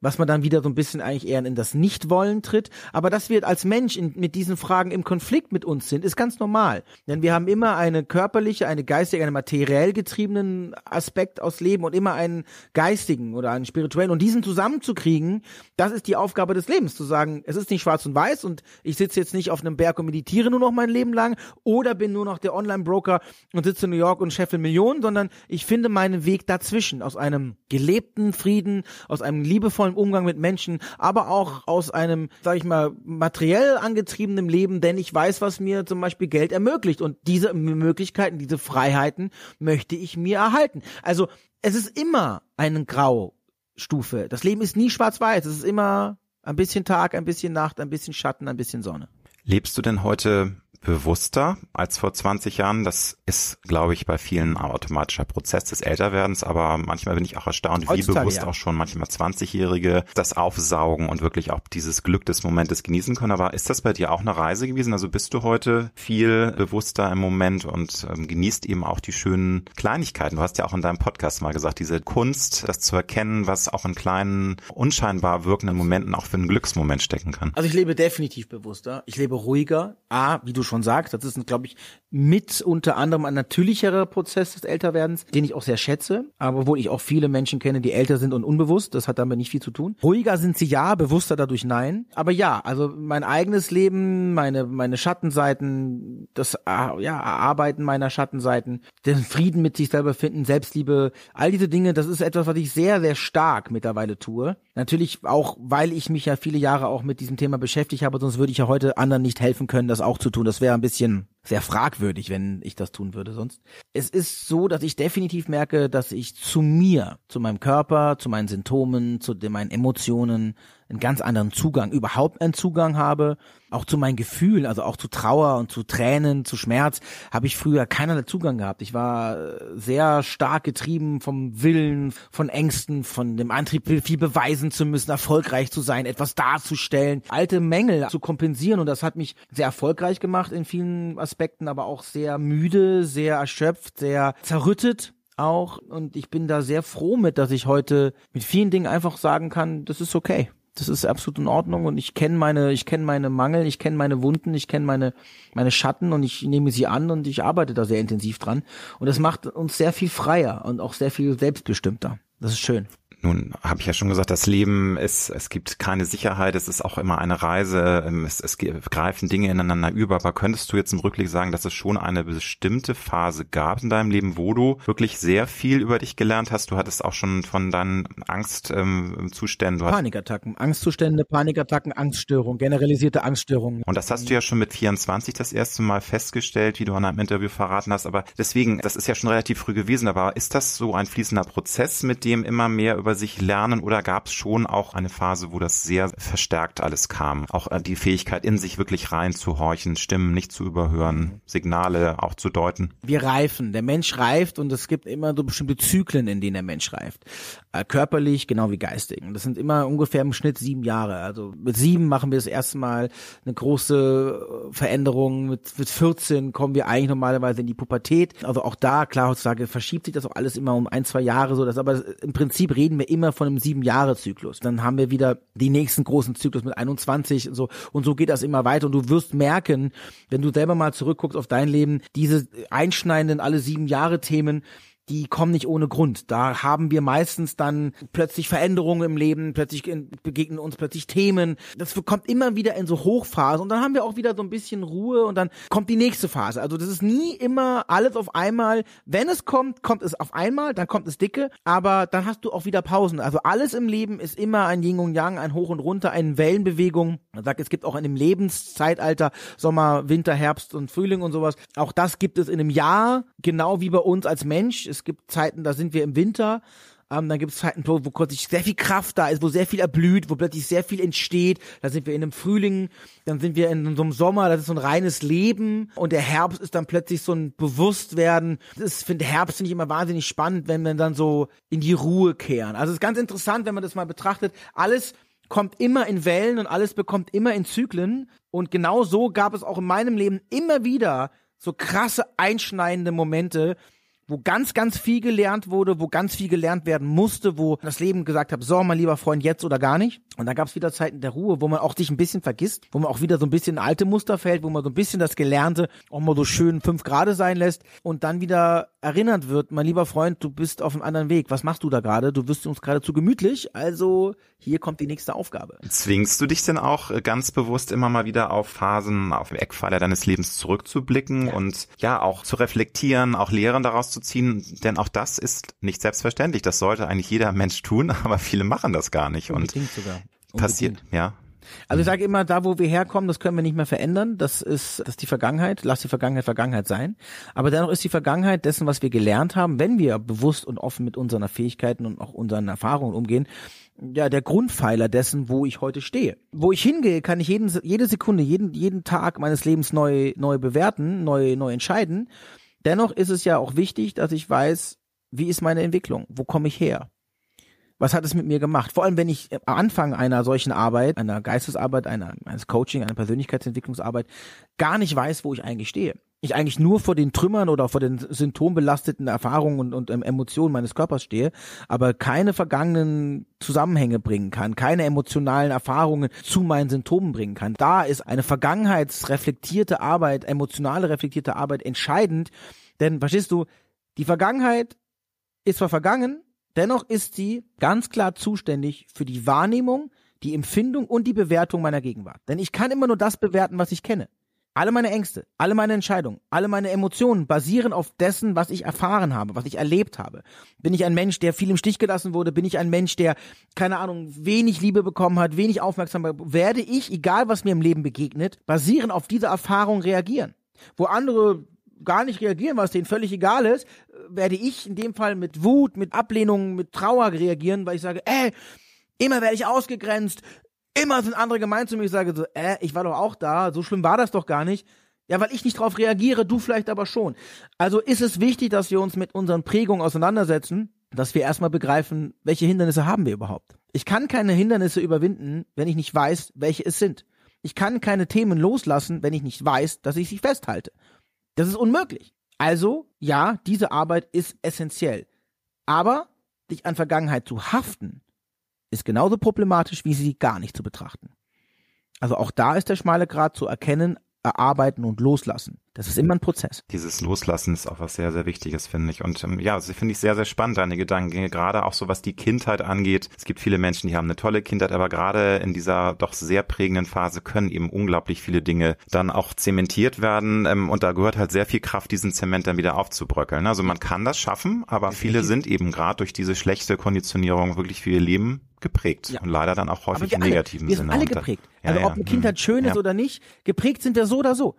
was man dann wieder so ein bisschen eigentlich eher in das Nichtwollen tritt. Aber dass wir als Mensch in, mit diesen Fragen im Konflikt mit uns sind, ist ganz normal. Denn wir haben immer eine körperliche, eine geistige, eine materiell getriebenen Aspekt aus Leben und immer einen geistigen oder einen spirituellen. Und diesen zusammenzukriegen, das ist die Aufgabe des Lebens, zu sagen, es ist nicht schwarz und weiß und ich sitze jetzt nicht auf einem Berg und meditiere nur noch mein Leben lang oder bin nur noch der Online-Broker und sitze in New York und scheffel Millionen, sondern ich finde meinen Weg dazwischen, aus einem gelebten Frieden, aus einem liebevollen respektvollen Umgang mit Menschen, aber auch aus einem, sag ich mal, materiell angetriebenen Leben, denn ich weiß, was mir zum Beispiel Geld ermöglicht und diese Möglichkeiten, diese Freiheiten möchte ich mir erhalten. Also es ist immer eine Graustufe. Das Leben ist nie schwarz-weiß. Es ist immer ein bisschen Tag, ein bisschen Nacht, ein bisschen Schatten, ein bisschen Sonne. Lebst du denn heute bewusster als vor 20 Jahren. Das ist, glaube ich, bei vielen ein automatischer Prozess des Älterwerdens, aber manchmal bin ich auch erstaunt, wie bewusst ja. auch schon manchmal 20-Jährige das aufsaugen und wirklich auch dieses Glück des Momentes genießen können. Aber ist das bei dir auch eine Reise gewesen? Also bist du heute viel bewusster im Moment und ähm, genießt eben auch die schönen Kleinigkeiten? Du hast ja auch in deinem Podcast mal gesagt, diese Kunst, das zu erkennen, was auch in kleinen, unscheinbar wirkenden Momenten auch für einen Glücksmoment stecken kann. Also ich lebe definitiv bewusster. Ich lebe ruhiger. A, wie du schon sagst, das ist, glaube ich, mit unter anderem ein natürlicherer Prozess des Älterwerdens, den ich auch sehr schätze, aber wo ich auch viele Menschen kenne, die älter sind und unbewusst, das hat damit nicht viel zu tun. Ruhiger sind sie ja, bewusster dadurch nein, aber ja, also mein eigenes Leben, meine meine Schattenseiten, das ja, Erarbeiten meiner Schattenseiten, den Frieden mit sich selber finden, Selbstliebe, all diese Dinge, das ist etwas, was ich sehr sehr stark mittlerweile tue. Natürlich auch, weil ich mich ja viele Jahre auch mit diesem Thema beschäftigt habe, sonst würde ich ja heute anderen nicht helfen können, das auch zu tun. Das wäre ein bisschen sehr fragwürdig, wenn ich das tun würde sonst. Es ist so, dass ich definitiv merke, dass ich zu mir, zu meinem Körper, zu meinen Symptomen, zu meinen Emotionen einen ganz anderen Zugang, überhaupt einen Zugang habe, auch zu meinen Gefühlen, also auch zu Trauer und zu Tränen, zu Schmerz, habe ich früher keinerlei Zugang gehabt. Ich war äh, sehr stark getrieben vom Willen, von Ängsten, von dem Antrieb, viel beweisen zu müssen, erfolgreich zu sein, etwas darzustellen, alte Mängel zu kompensieren und das hat mich sehr erfolgreich gemacht in vielen Aspekten, aber auch sehr müde, sehr erschöpft, sehr zerrüttet auch und ich bin da sehr froh mit, dass ich heute mit vielen Dingen einfach sagen kann, das ist okay das ist absolut in Ordnung und ich kenne meine, ich kenne meine Mangel, ich kenne meine Wunden, ich kenne meine, meine Schatten und ich nehme sie an und ich arbeite da sehr intensiv dran. Und das macht uns sehr viel freier und auch sehr viel selbstbestimmter. Das ist schön. Nun habe ich ja schon gesagt, das Leben ist, es gibt keine Sicherheit, es ist auch immer eine Reise, ähm, es, es greifen Dinge ineinander über. Aber könntest du jetzt im Rückblick sagen, dass es schon eine bestimmte Phase gab in deinem Leben, wo du wirklich sehr viel über dich gelernt hast? Du hattest auch schon von deinen Angstzuständen. Ähm, Panikattacken, Angstzustände, Panikattacken, Angststörungen, generalisierte Angststörungen. Und das hast du ja schon mit 24 das erste Mal festgestellt, wie du an einem Interview verraten hast. Aber deswegen, das ist ja schon relativ früh gewesen. Aber ist das so ein fließender Prozess, mit dem immer mehr über über sich lernen oder gab es schon auch eine Phase, wo das sehr verstärkt alles kam? Auch äh, die Fähigkeit, in sich wirklich reinzuhorchen, Stimmen nicht zu überhören, Signale auch zu deuten? Wir reifen. Der Mensch reift und es gibt immer so bestimmte Zyklen, in denen der Mensch reift. Äh, körperlich genau wie geistig. Und das sind immer ungefähr im Schnitt sieben Jahre. Also mit sieben machen wir das erste Mal eine große äh, Veränderung. Mit, mit 14 kommen wir eigentlich normalerweise in die Pubertät. Also auch da, klar, heutzutage verschiebt sich das auch alles immer um ein, zwei Jahre so. Aber im Prinzip reden wir immer von einem sieben Jahre Zyklus. Dann haben wir wieder die nächsten großen Zyklus mit 21 und so und so geht das immer weiter und du wirst merken, wenn du selber mal zurückguckst auf dein Leben, diese einschneidenden alle sieben Jahre Themen, die kommen nicht ohne Grund. Da haben wir meistens dann plötzlich Veränderungen im Leben, plötzlich begegnen uns plötzlich Themen. Das kommt immer wieder in so Hochphasen und dann haben wir auch wieder so ein bisschen Ruhe und dann kommt die nächste Phase. Also das ist nie immer alles auf einmal. Wenn es kommt, kommt es auf einmal, dann kommt es dicke, aber dann hast du auch wieder Pausen. Also alles im Leben ist immer ein Yin und Yang, ein Hoch und Runter, eine Wellenbewegung. Man sagt, es gibt auch in einem Lebenszeitalter Sommer, Winter, Herbst und Frühling und sowas. Auch das gibt es in einem Jahr, genau wie bei uns als Mensch. Es gibt Zeiten, da sind wir im Winter. Ähm, dann gibt es Zeiten, wo, wo plötzlich sehr viel Kraft da ist, wo sehr viel erblüht, wo plötzlich sehr viel entsteht. Da sind wir in einem Frühling, dann sind wir in so einem Sommer, das ist so ein reines Leben. Und der Herbst ist dann plötzlich so ein Bewusstwerden. Ich finde Herbst finde ich immer wahnsinnig spannend, wenn wir dann so in die Ruhe kehren. Also es ist ganz interessant, wenn man das mal betrachtet. Alles kommt immer in Wellen und alles bekommt immer in Zyklen. Und genau so gab es auch in meinem Leben immer wieder so krasse einschneidende Momente, wo ganz, ganz viel gelernt wurde, wo ganz viel gelernt werden musste, wo das Leben gesagt hat, so, mein lieber Freund, jetzt oder gar nicht. Und dann gab es wieder Zeiten der Ruhe, wo man auch sich ein bisschen vergisst, wo man auch wieder so ein bisschen alte Muster fällt, wo man so ein bisschen das Gelernte auch mal so schön fünf Grade sein lässt und dann wieder erinnert wird, mein lieber Freund, du bist auf einem anderen Weg. Was machst du da gerade? Du wirst uns gerade zu gemütlich, also hier kommt die nächste Aufgabe. Zwingst du dich denn auch äh, ganz bewusst immer mal wieder auf Phasen, auf Eckpfeiler deines Lebens zurückzublicken ja. und ja, auch zu reflektieren, auch Lehren daraus zu ziehen? Denn auch das ist nicht selbstverständlich. Das sollte eigentlich jeder Mensch tun, aber viele machen das gar nicht. Unbedingt und sogar. Unbedingt. passiert, ja. Also ich sage immer, da wo wir herkommen, das können wir nicht mehr verändern. Das ist, das ist die Vergangenheit. Lass die Vergangenheit Vergangenheit sein. Aber dennoch ist die Vergangenheit dessen, was wir gelernt haben, wenn wir bewusst und offen mit unseren Fähigkeiten und auch unseren Erfahrungen umgehen, ja, der Grundpfeiler dessen, wo ich heute stehe. Wo ich hingehe, kann ich jeden, jede Sekunde, jeden, jeden Tag meines Lebens neu, neu bewerten, neu, neu entscheiden. Dennoch ist es ja auch wichtig, dass ich weiß, wie ist meine Entwicklung? Wo komme ich her? Was hat es mit mir gemacht? Vor allem, wenn ich am Anfang einer solchen Arbeit, einer Geistesarbeit, einer, eines Coaching, einer Persönlichkeitsentwicklungsarbeit gar nicht weiß, wo ich eigentlich stehe. Ich eigentlich nur vor den Trümmern oder vor den symptombelasteten Erfahrungen und, und ähm, Emotionen meines Körpers stehe, aber keine vergangenen Zusammenhänge bringen kann, keine emotionalen Erfahrungen zu meinen Symptomen bringen kann. Da ist eine vergangenheitsreflektierte Arbeit, emotionale reflektierte Arbeit entscheidend, denn verstehst du, die Vergangenheit ist zwar vergangen, Dennoch ist sie ganz klar zuständig für die Wahrnehmung, die Empfindung und die Bewertung meiner Gegenwart. Denn ich kann immer nur das bewerten, was ich kenne. Alle meine Ängste, alle meine Entscheidungen, alle meine Emotionen basieren auf dessen, was ich erfahren habe, was ich erlebt habe. Bin ich ein Mensch, der viel im Stich gelassen wurde? Bin ich ein Mensch, der, keine Ahnung, wenig Liebe bekommen hat, wenig Aufmerksamkeit? Werde ich, egal was mir im Leben begegnet, basierend auf diese Erfahrung reagieren? Wo andere gar nicht reagieren, was denen völlig egal ist, werde ich in dem Fall mit Wut, mit Ablehnung, mit Trauer reagieren, weil ich sage, ey, immer werde ich ausgegrenzt, immer sind andere gemein zu mir. Ich sage so, äh, ich war doch auch da, so schlimm war das doch gar nicht. Ja, weil ich nicht drauf reagiere, du vielleicht aber schon. Also ist es wichtig, dass wir uns mit unseren Prägungen auseinandersetzen, dass wir erstmal begreifen, welche Hindernisse haben wir überhaupt. Ich kann keine Hindernisse überwinden, wenn ich nicht weiß, welche es sind. Ich kann keine Themen loslassen, wenn ich nicht weiß, dass ich sie festhalte. Das ist unmöglich. Also, ja, diese Arbeit ist essentiell. Aber dich an Vergangenheit zu haften, ist genauso problematisch, wie sie gar nicht zu betrachten. Also auch da ist der schmale Grad zu erkennen, erarbeiten und loslassen. Das ist immer ein Prozess. Dieses Loslassen ist auch was sehr, sehr Wichtiges, finde ich. Und ähm, ja, das finde ich sehr, sehr spannend, deine Gedanken, gerade auch so was die Kindheit angeht. Es gibt viele Menschen, die haben eine tolle Kindheit, aber gerade in dieser doch sehr prägenden Phase können eben unglaublich viele Dinge dann auch zementiert werden. Ähm, und da gehört halt sehr viel Kraft, diesen Zement dann wieder aufzubröckeln. Also man kann das schaffen, aber viele sind eben gerade durch diese schlechte Konditionierung wirklich für ihr Leben geprägt ja. und leider dann auch häufig im negativen Sinne. Wir sind alle geprägt. also ob eine Kindheit hm. schön ist oder nicht, geprägt sind wir so oder so.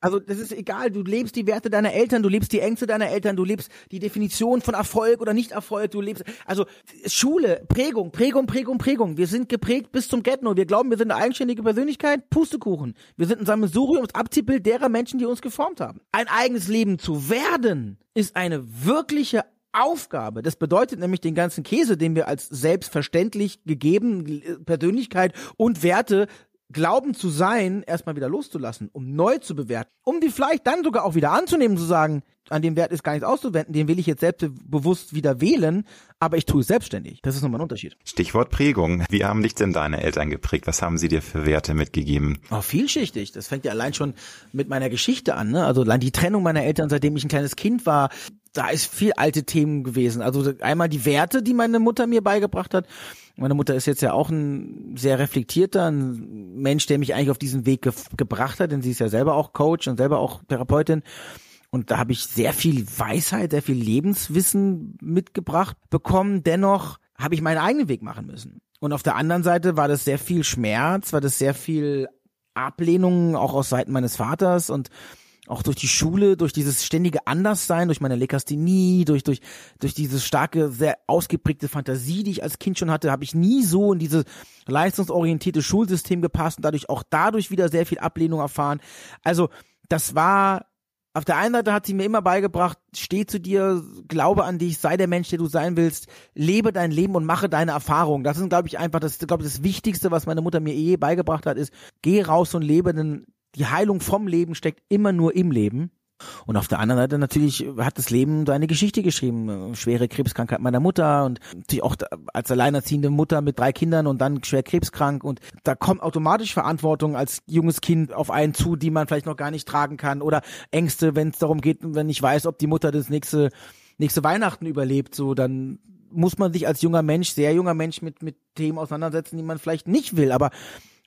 Also das ist egal, du lebst die Werte deiner Eltern, du lebst die Ängste deiner Eltern, du lebst die Definition von Erfolg oder Nicht-Erfolg, du lebst, also Schule, Prägung, Prägung, Prägung, Prägung. Wir sind geprägt bis zum Getno. Wir glauben, wir sind eine eigenständige Persönlichkeit, Pustekuchen. Wir sind ein Sammelsurium, das Abziehbild derer Menschen, die uns geformt haben. Ein eigenes Leben zu werden, ist eine wirkliche Aufgabe. Das bedeutet nämlich den ganzen Käse, den wir als selbstverständlich gegeben Persönlichkeit und Werte glauben zu sein, erstmal wieder loszulassen, um neu zu bewerten, um die vielleicht dann sogar auch wieder anzunehmen, zu sagen, an dem Wert ist gar nichts auszuwenden, den will ich jetzt selbstbewusst wieder wählen, aber ich tue es selbstständig. Das ist nochmal ein Unterschied. Stichwort Prägung. Wie haben dich denn deine Eltern geprägt? Was haben sie dir für Werte mitgegeben? Oh, vielschichtig. Das fängt ja allein schon mit meiner Geschichte an. Ne? Also allein die Trennung meiner Eltern, seitdem ich ein kleines Kind war, da ist viel alte Themen gewesen. Also einmal die Werte, die meine Mutter mir beigebracht hat. Meine Mutter ist jetzt ja auch ein sehr reflektierter, ein Mensch, der mich eigentlich auf diesen Weg ge gebracht hat, denn sie ist ja selber auch Coach und selber auch Therapeutin. Und da habe ich sehr viel Weisheit, sehr viel Lebenswissen mitgebracht bekommen. Dennoch habe ich meinen eigenen Weg machen müssen. Und auf der anderen Seite war das sehr viel Schmerz, war das sehr viel Ablehnung auch aus Seiten meines Vaters und auch durch die Schule, durch dieses ständige Anderssein, durch meine Lekasthenie, durch, durch, durch diese starke, sehr ausgeprägte Fantasie, die ich als Kind schon hatte, habe ich nie so in dieses leistungsorientierte Schulsystem gepasst und dadurch auch dadurch wieder sehr viel Ablehnung erfahren. Also, das war auf der einen Seite hat sie mir immer beigebracht, steh zu dir, glaube an dich, sei der Mensch, der du sein willst, lebe dein Leben und mache deine Erfahrungen. Das ist, glaube ich, einfach das, glaube ich, das Wichtigste, was meine Mutter mir eh beigebracht hat, ist, geh raus und lebe, denn die Heilung vom Leben steckt immer nur im Leben. Und auf der anderen Seite natürlich hat das Leben seine Geschichte geschrieben. Schwere Krebskrankheit meiner Mutter und natürlich auch als alleinerziehende Mutter mit drei Kindern und dann schwer krebskrank. Und da kommt automatisch Verantwortung als junges Kind auf einen zu, die man vielleicht noch gar nicht tragen kann. Oder Ängste, wenn es darum geht, wenn ich weiß, ob die Mutter das nächste, nächste Weihnachten überlebt, so dann muss man sich als junger Mensch, sehr junger Mensch mit, mit Themen auseinandersetzen, die man vielleicht nicht will. Aber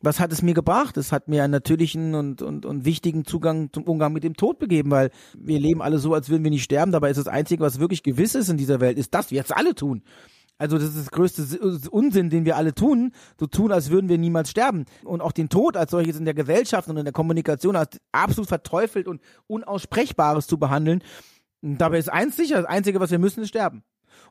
was hat es mir gebracht? Es hat mir einen natürlichen und, und, und wichtigen Zugang zum Umgang mit dem Tod gegeben, weil wir leben alle so, als würden wir nicht sterben. Dabei ist das Einzige, was wirklich gewiss ist in dieser Welt, ist, dass wir jetzt alle tun. Also das ist das größte Unsinn, den wir alle tun, so tun, als würden wir niemals sterben. Und auch den Tod als solches in der Gesellschaft und in der Kommunikation als absolut verteufelt und Unaussprechbares zu behandeln. Dabei ist eins sicher, das Einzige, was wir müssen, ist sterben.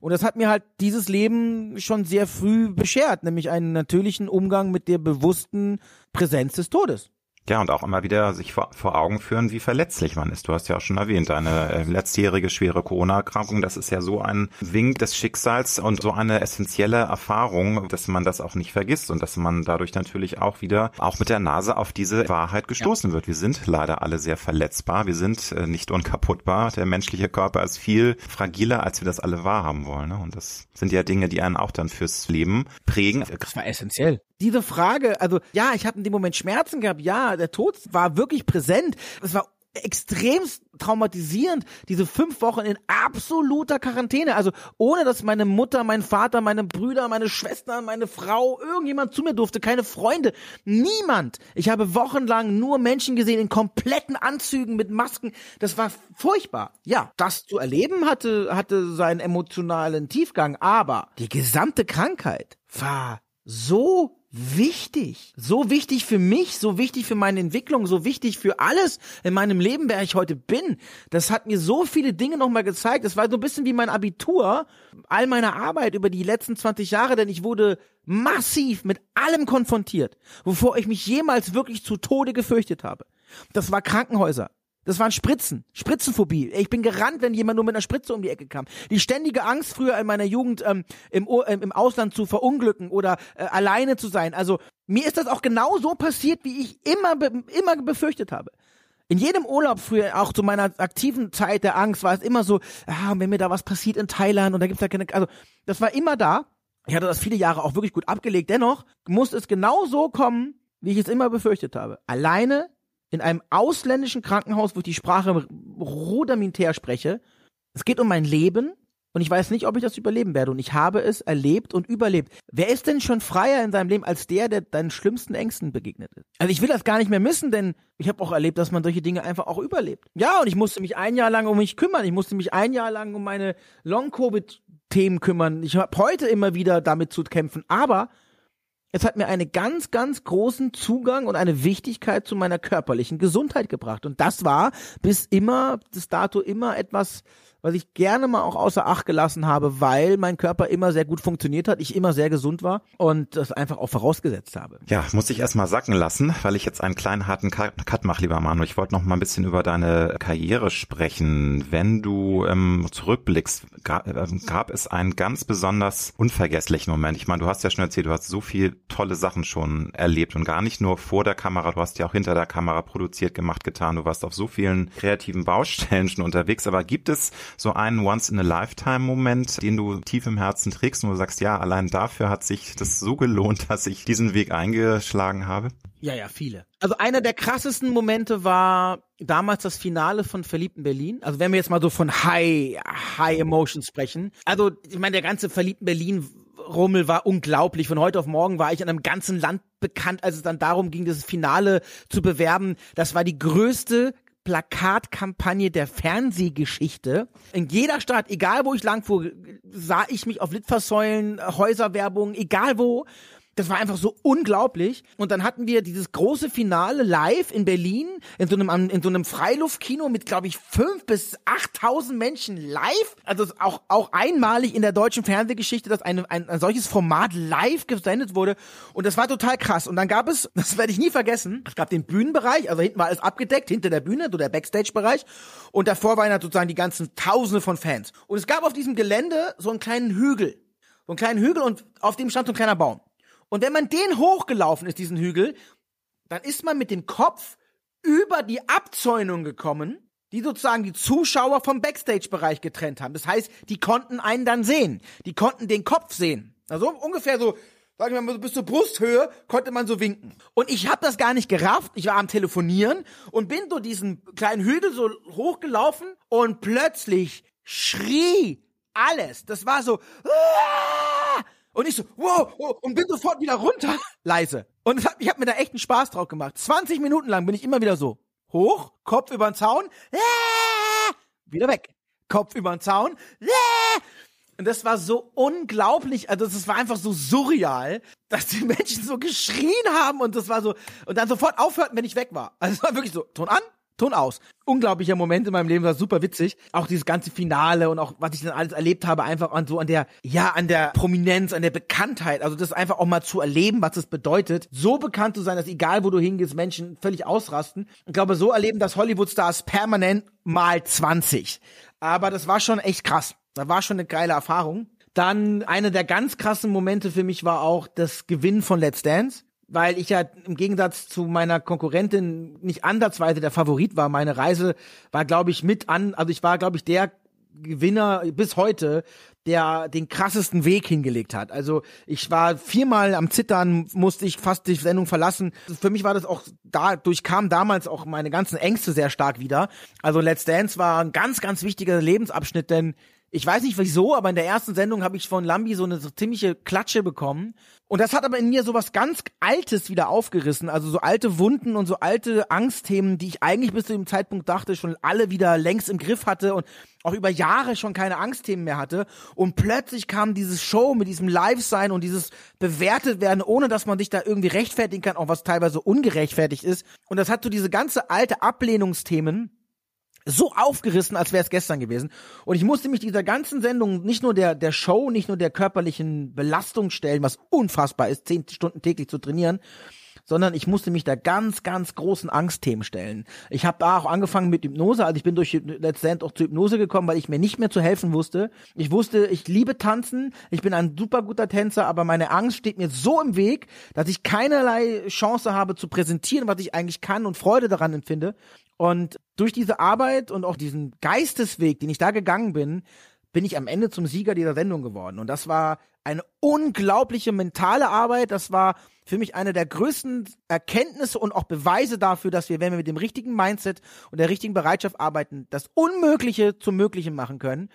Und das hat mir halt dieses Leben schon sehr früh beschert, nämlich einen natürlichen Umgang mit der bewussten Präsenz des Todes. Ja, und auch immer wieder sich vor, vor, Augen führen, wie verletzlich man ist. Du hast ja auch schon erwähnt, deine äh, letztjährige schwere Corona-Erkrankung, das ist ja so ein Wink des Schicksals und so eine essentielle Erfahrung, dass man das auch nicht vergisst und dass man dadurch natürlich auch wieder auch mit der Nase auf diese Wahrheit gestoßen ja. wird. Wir sind leider alle sehr verletzbar, wir sind äh, nicht unkaputtbar. Der menschliche Körper ist viel fragiler, als wir das alle wahrhaben wollen. Ne? Und das sind ja Dinge, die einen auch dann fürs Leben prägen. Das war essentiell diese Frage, also ja, ich habe in dem Moment Schmerzen gehabt, ja, der Tod war wirklich präsent. Es war extremst traumatisierend, diese fünf Wochen in absoluter Quarantäne. Also ohne, dass meine Mutter, mein Vater, meine Brüder, meine Schwester, meine Frau, irgendjemand zu mir durfte, keine Freunde, niemand. Ich habe wochenlang nur Menschen gesehen in kompletten Anzügen mit Masken. Das war furchtbar. Ja, das zu erleben hatte, hatte seinen emotionalen Tiefgang, aber die gesamte Krankheit war so wichtig. So wichtig für mich, so wichtig für meine Entwicklung, so wichtig für alles in meinem Leben, wer ich heute bin. Das hat mir so viele Dinge nochmal gezeigt. Das war so ein bisschen wie mein Abitur, all meine Arbeit über die letzten 20 Jahre, denn ich wurde massiv mit allem konfrontiert, wovor ich mich jemals wirklich zu Tode gefürchtet habe. Das war Krankenhäuser. Das waren Spritzen, Spritzenphobie. Ich bin gerannt, wenn jemand nur mit einer Spritze um die Ecke kam. Die ständige Angst früher in meiner Jugend ähm, im, ähm, im Ausland zu verunglücken oder äh, alleine zu sein. Also mir ist das auch genau so passiert, wie ich immer immer befürchtet habe. In jedem Urlaub früher, auch zu meiner aktiven Zeit der Angst, war es immer so, ah, wenn mir da was passiert in Thailand und da gibt's da keine, also das war immer da. Ich hatte das viele Jahre auch wirklich gut abgelegt. Dennoch muss es genau so kommen, wie ich es immer befürchtet habe. Alleine in einem ausländischen Krankenhaus, wo ich die Sprache rudimentär spreche. Es geht um mein Leben und ich weiß nicht, ob ich das überleben werde. Und ich habe es erlebt und überlebt. Wer ist denn schon freier in seinem Leben als der, der deinen schlimmsten Ängsten begegnet ist? Also ich will das gar nicht mehr missen, denn ich habe auch erlebt, dass man solche Dinge einfach auch überlebt. Ja, und ich musste mich ein Jahr lang um mich kümmern. Ich musste mich ein Jahr lang um meine Long-Covid-Themen kümmern. Ich habe heute immer wieder damit zu kämpfen. Aber es hat mir einen ganz, ganz großen Zugang und eine Wichtigkeit zu meiner körperlichen Gesundheit gebracht. Und das war bis immer, bis dato immer etwas, was ich gerne mal auch außer Acht gelassen habe, weil mein Körper immer sehr gut funktioniert hat, ich immer sehr gesund war und das einfach auch vorausgesetzt habe. Ja, muss ich erstmal sacken lassen, weil ich jetzt einen kleinen harten Cut mache, lieber Manu. Ich wollte noch mal ein bisschen über deine Karriere sprechen. Wenn du ähm, zurückblickst, gab, äh, gab es einen ganz besonders unvergesslichen Moment. Ich meine, du hast ja schon erzählt, du hast so viel tolle Sachen schon erlebt und gar nicht nur vor der Kamera, du hast ja auch hinter der Kamera produziert, gemacht, getan. Du warst auf so vielen kreativen Baustellen schon unterwegs. Aber gibt es so einen Once-in-a-Lifetime-Moment, den du tief im Herzen trägst und du sagst, ja, allein dafür hat sich das so gelohnt, dass ich diesen Weg eingeschlagen habe? Ja, ja, viele. Also einer der krassesten Momente war damals das Finale von Verliebten Berlin. Also wenn wir jetzt mal so von High, High Emotions sprechen. Also ich meine, der ganze Verliebten Berlin Rummel war unglaublich. Von heute auf morgen war ich in einem ganzen Land bekannt, als es dann darum ging, das Finale zu bewerben. Das war die größte Plakatkampagne der Fernsehgeschichte. In jeder Stadt, egal wo ich langfuhr, sah ich mich auf Litfaßsäulen, Häuserwerbung, egal wo. Das war einfach so unglaublich. Und dann hatten wir dieses große Finale live in Berlin, in so einem, in so einem Freiluftkino mit, glaube ich, fünf bis achttausend Menschen live. Also auch, auch einmalig in der deutschen Fernsehgeschichte, dass eine, ein, ein solches Format live gesendet wurde. Und das war total krass. Und dann gab es, das werde ich nie vergessen, es gab den Bühnenbereich, also hinten war alles abgedeckt, hinter der Bühne, so der Backstage-Bereich. Und davor waren halt sozusagen die ganzen Tausende von Fans. Und es gab auf diesem Gelände so einen kleinen Hügel. So einen kleinen Hügel und auf dem stand so ein kleiner Baum. Und wenn man den hochgelaufen ist, diesen Hügel, dann ist man mit dem Kopf über die Abzäunung gekommen die sozusagen die Zuschauer vom Backstage-Bereich getrennt haben. Das heißt, die konnten einen dann sehen. Die konnten den Kopf sehen. Also ungefähr so, sagen wir mal, bis zur Brusthöhe konnte man so winken. Und ich habe das gar nicht gerafft. Ich war am Telefonieren und bin so diesen kleinen Hügel so hochgelaufen und plötzlich schrie alles. Das war so, Aah! Und ich so, wow, wow, und bin sofort wieder runter, leise. Und ich habe mir da echt einen Spaß drauf gemacht. 20 Minuten lang bin ich immer wieder so, hoch, Kopf über den Zaun, Aah! wieder weg. Kopf über den Zaun, Aah! Und das war so unglaublich, also es war einfach so surreal, dass die Menschen so geschrien haben und das war so, und dann sofort aufhörten, wenn ich weg war. Also es war wirklich so, Ton an, Ton aus. Unglaublicher Moment in meinem Leben, war super witzig. Auch dieses ganze Finale und auch, was ich dann alles erlebt habe, einfach an so an der, ja, an der Prominenz, an der Bekanntheit. Also das einfach auch mal zu erleben, was es bedeutet, so bekannt zu sein, dass egal wo du hingehst, Menschen völlig ausrasten. Ich glaube, so erleben das Hollywood-Stars permanent mal 20. Aber das war schon echt krass. Da war schon eine geile Erfahrung. Dann eine der ganz krassen Momente für mich war auch das Gewinnen von Let's Dance, weil ich ja im Gegensatz zu meiner Konkurrentin nicht andersweise der Favorit war. Meine Reise war, glaube ich, mit an, also ich war, glaube ich, der Gewinner bis heute, der den krassesten Weg hingelegt hat. Also ich war viermal am Zittern, musste ich fast die Sendung verlassen. Für mich war das auch, dadurch kam damals auch meine ganzen Ängste sehr stark wieder. Also Let's Dance war ein ganz, ganz wichtiger Lebensabschnitt, denn ich weiß nicht wieso, aber in der ersten Sendung habe ich von Lambi so eine so ziemliche Klatsche bekommen. Und das hat aber in mir so was ganz Altes wieder aufgerissen. Also so alte Wunden und so alte Angstthemen, die ich eigentlich bis zu dem Zeitpunkt dachte, schon alle wieder längst im Griff hatte und auch über Jahre schon keine Angstthemen mehr hatte. Und plötzlich kam dieses Show mit diesem Live-Sein und dieses bewertet werden, ohne dass man sich da irgendwie rechtfertigen kann, auch was teilweise ungerechtfertigt ist. Und das hat so diese ganze alte Ablehnungsthemen so aufgerissen, als wäre es gestern gewesen. Und ich musste mich dieser ganzen Sendung nicht nur der, der Show, nicht nur der körperlichen Belastung stellen, was unfassbar ist, zehn Stunden täglich zu trainieren, sondern ich musste mich da ganz, ganz großen Angstthemen stellen. Ich habe da auch angefangen mit Hypnose, also ich bin durch Let's Dance auch zur Hypnose gekommen, weil ich mir nicht mehr zu helfen wusste. Ich wusste, ich liebe tanzen, ich bin ein super guter Tänzer, aber meine Angst steht mir so im Weg, dass ich keinerlei Chance habe zu präsentieren, was ich eigentlich kann und Freude daran empfinde. Und durch diese Arbeit und auch diesen Geistesweg, den ich da gegangen bin, bin ich am Ende zum Sieger dieser Sendung geworden. Und das war eine unglaubliche mentale Arbeit. Das war für mich eine der größten Erkenntnisse und auch Beweise dafür, dass wir, wenn wir mit dem richtigen Mindset und der richtigen Bereitschaft arbeiten, das Unmögliche zum Möglichen machen können.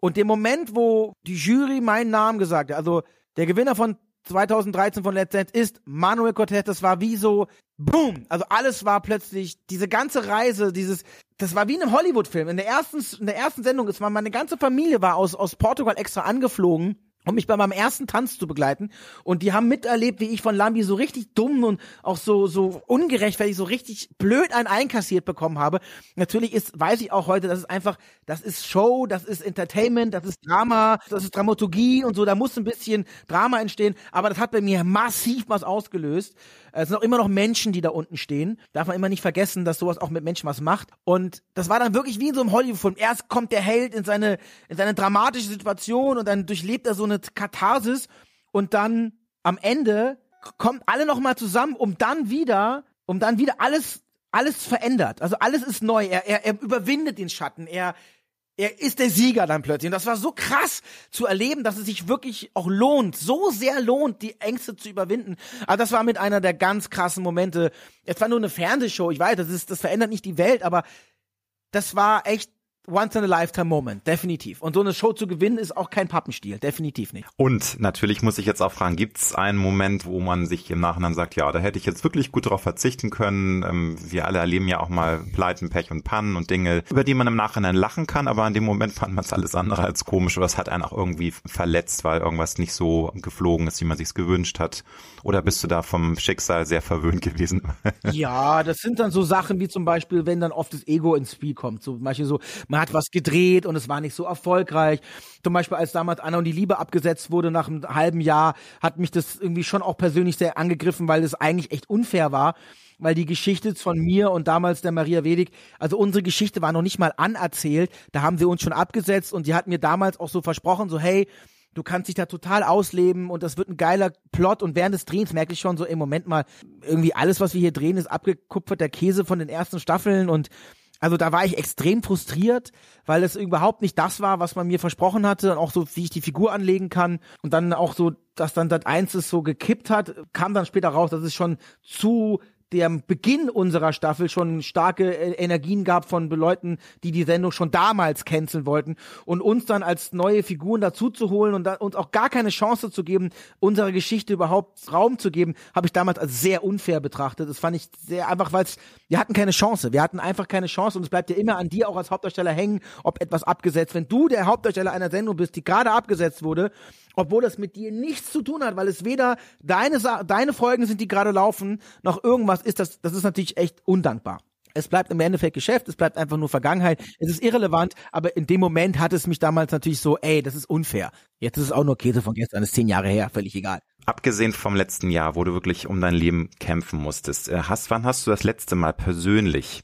Und dem Moment, wo die Jury meinen Namen gesagt hat, also der Gewinner von 2013 von Let's Dance ist Manuel Cortez. Das war wie so, boom. Also alles war plötzlich, diese ganze Reise, dieses, das war wie in einem Hollywood-Film. In der ersten, in der ersten Sendung ist man, meine ganze Familie war aus, aus Portugal extra angeflogen um mich bei meinem ersten Tanz zu begleiten. Und die haben miterlebt, wie ich von Lambi so richtig dumm und auch so, so ungerechtfertigt, so richtig blöd ein einkassiert bekommen habe. Natürlich ist, weiß ich auch heute, das ist einfach, das ist Show, das ist Entertainment, das ist Drama, das ist Dramaturgie und so, da muss ein bisschen Drama entstehen. Aber das hat bei mir massiv was ausgelöst. Es sind auch immer noch Menschen, die da unten stehen. Darf man immer nicht vergessen, dass sowas auch mit Menschen was macht. Und das war dann wirklich wie in so einem Hollywood-Film. Erst kommt der Held in seine, in seine dramatische Situation und dann durchlebt er so eine Katharsis und dann am Ende kommt alle noch mal zusammen, um dann wieder, um dann wieder alles alles verändert. Also alles ist neu. Er, er, er überwindet den Schatten. Er, er ist der Sieger dann plötzlich. Und das war so krass zu erleben, dass es sich wirklich auch lohnt, so sehr lohnt, die Ängste zu überwinden. Aber das war mit einer der ganz krassen Momente. Es war nur eine Fernsehshow, ich weiß, das ist, das verändert nicht die Welt, aber das war echt Once in a Lifetime Moment, definitiv. Und so eine Show zu gewinnen ist auch kein Pappenstiel, definitiv nicht. Und natürlich muss ich jetzt auch fragen, gibt es einen Moment, wo man sich im Nachhinein sagt, ja, da hätte ich jetzt wirklich gut darauf verzichten können. Ähm, wir alle erleben ja auch mal Pleiten, Pech und Pannen und Dinge, über die man im Nachhinein lachen kann, aber in dem Moment fand man es alles andere als komisch oder es hat einen auch irgendwie verletzt, weil irgendwas nicht so geflogen ist, wie man sich gewünscht hat. Oder bist du da vom Schicksal sehr verwöhnt gewesen? ja, das sind dann so Sachen wie zum Beispiel, wenn dann oft das Ego ins Spiel kommt. So, manche so, man hat was gedreht und es war nicht so erfolgreich. Zum Beispiel, als damals Anna und die Liebe abgesetzt wurde nach einem halben Jahr, hat mich das irgendwie schon auch persönlich sehr angegriffen, weil es eigentlich echt unfair war weil die Geschichte von mir und damals der Maria Wedig, also unsere Geschichte war noch nicht mal anerzählt, da haben sie uns schon abgesetzt und die hat mir damals auch so versprochen, so hey, du kannst dich da total ausleben und das wird ein geiler Plot und während des Drehens merke ich schon so im Moment mal, irgendwie alles, was wir hier drehen, ist abgekupferter Käse von den ersten Staffeln und Also da war ich extrem frustriert, weil es überhaupt nicht das war, was man mir versprochen hatte und auch so, wie ich die Figur anlegen kann. Und dann auch so, dass dann das eins ist so gekippt hat, kam dann später raus, dass es schon zu dem Beginn unserer Staffel schon starke äh, Energien gab von Leuten, die die Sendung schon damals canceln wollten und uns dann als neue Figuren dazu zu holen und uns auch gar keine Chance zu geben, unserer Geschichte überhaupt Raum zu geben, habe ich damals als sehr unfair betrachtet. Das fand ich sehr einfach, weil wir hatten keine Chance. Wir hatten einfach keine Chance und es bleibt ja immer an dir auch als Hauptdarsteller hängen, ob etwas abgesetzt. Wenn du der Hauptdarsteller einer Sendung bist, die gerade abgesetzt wurde, obwohl das mit dir nichts zu tun hat, weil es weder deine, deine Folgen sind, die gerade laufen, noch irgendwas ist, das, das ist natürlich echt undankbar. Es bleibt im Endeffekt Geschäft, es bleibt einfach nur Vergangenheit, es ist irrelevant, aber in dem Moment hat es mich damals natürlich so, ey, das ist unfair. Jetzt ist es auch nur Käse von gestern, ist zehn Jahre her, völlig egal. Abgesehen vom letzten Jahr, wo du wirklich um dein Leben kämpfen musstest, äh, hast, wann hast du das letzte Mal persönlich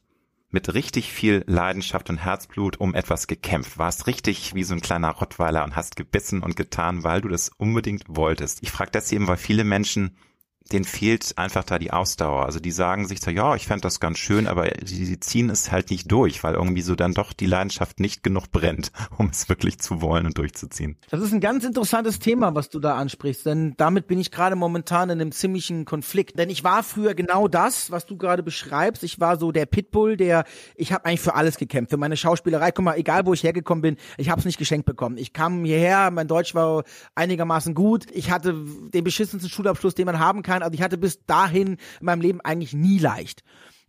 mit richtig viel Leidenschaft und Herzblut um etwas gekämpft. Warst richtig wie so ein kleiner Rottweiler und hast gebissen und getan, weil du das unbedingt wolltest. Ich frage das eben, weil viele Menschen denen fehlt einfach da die Ausdauer. Also die sagen sich so, ja, ich fände das ganz schön, aber sie ziehen es halt nicht durch, weil irgendwie so dann doch die Leidenschaft nicht genug brennt, um es wirklich zu wollen und durchzuziehen. Das ist ein ganz interessantes Thema, was du da ansprichst, denn damit bin ich gerade momentan in einem ziemlichen Konflikt. Denn ich war früher genau das, was du gerade beschreibst. Ich war so der Pitbull, der, ich habe eigentlich für alles gekämpft. Für meine Schauspielerei, guck mal, egal wo ich hergekommen bin, ich habe es nicht geschenkt bekommen. Ich kam hierher, mein Deutsch war einigermaßen gut. Ich hatte den beschissensten Schulabschluss, den man haben kann. Also ich hatte bis dahin in meinem Leben eigentlich nie leicht.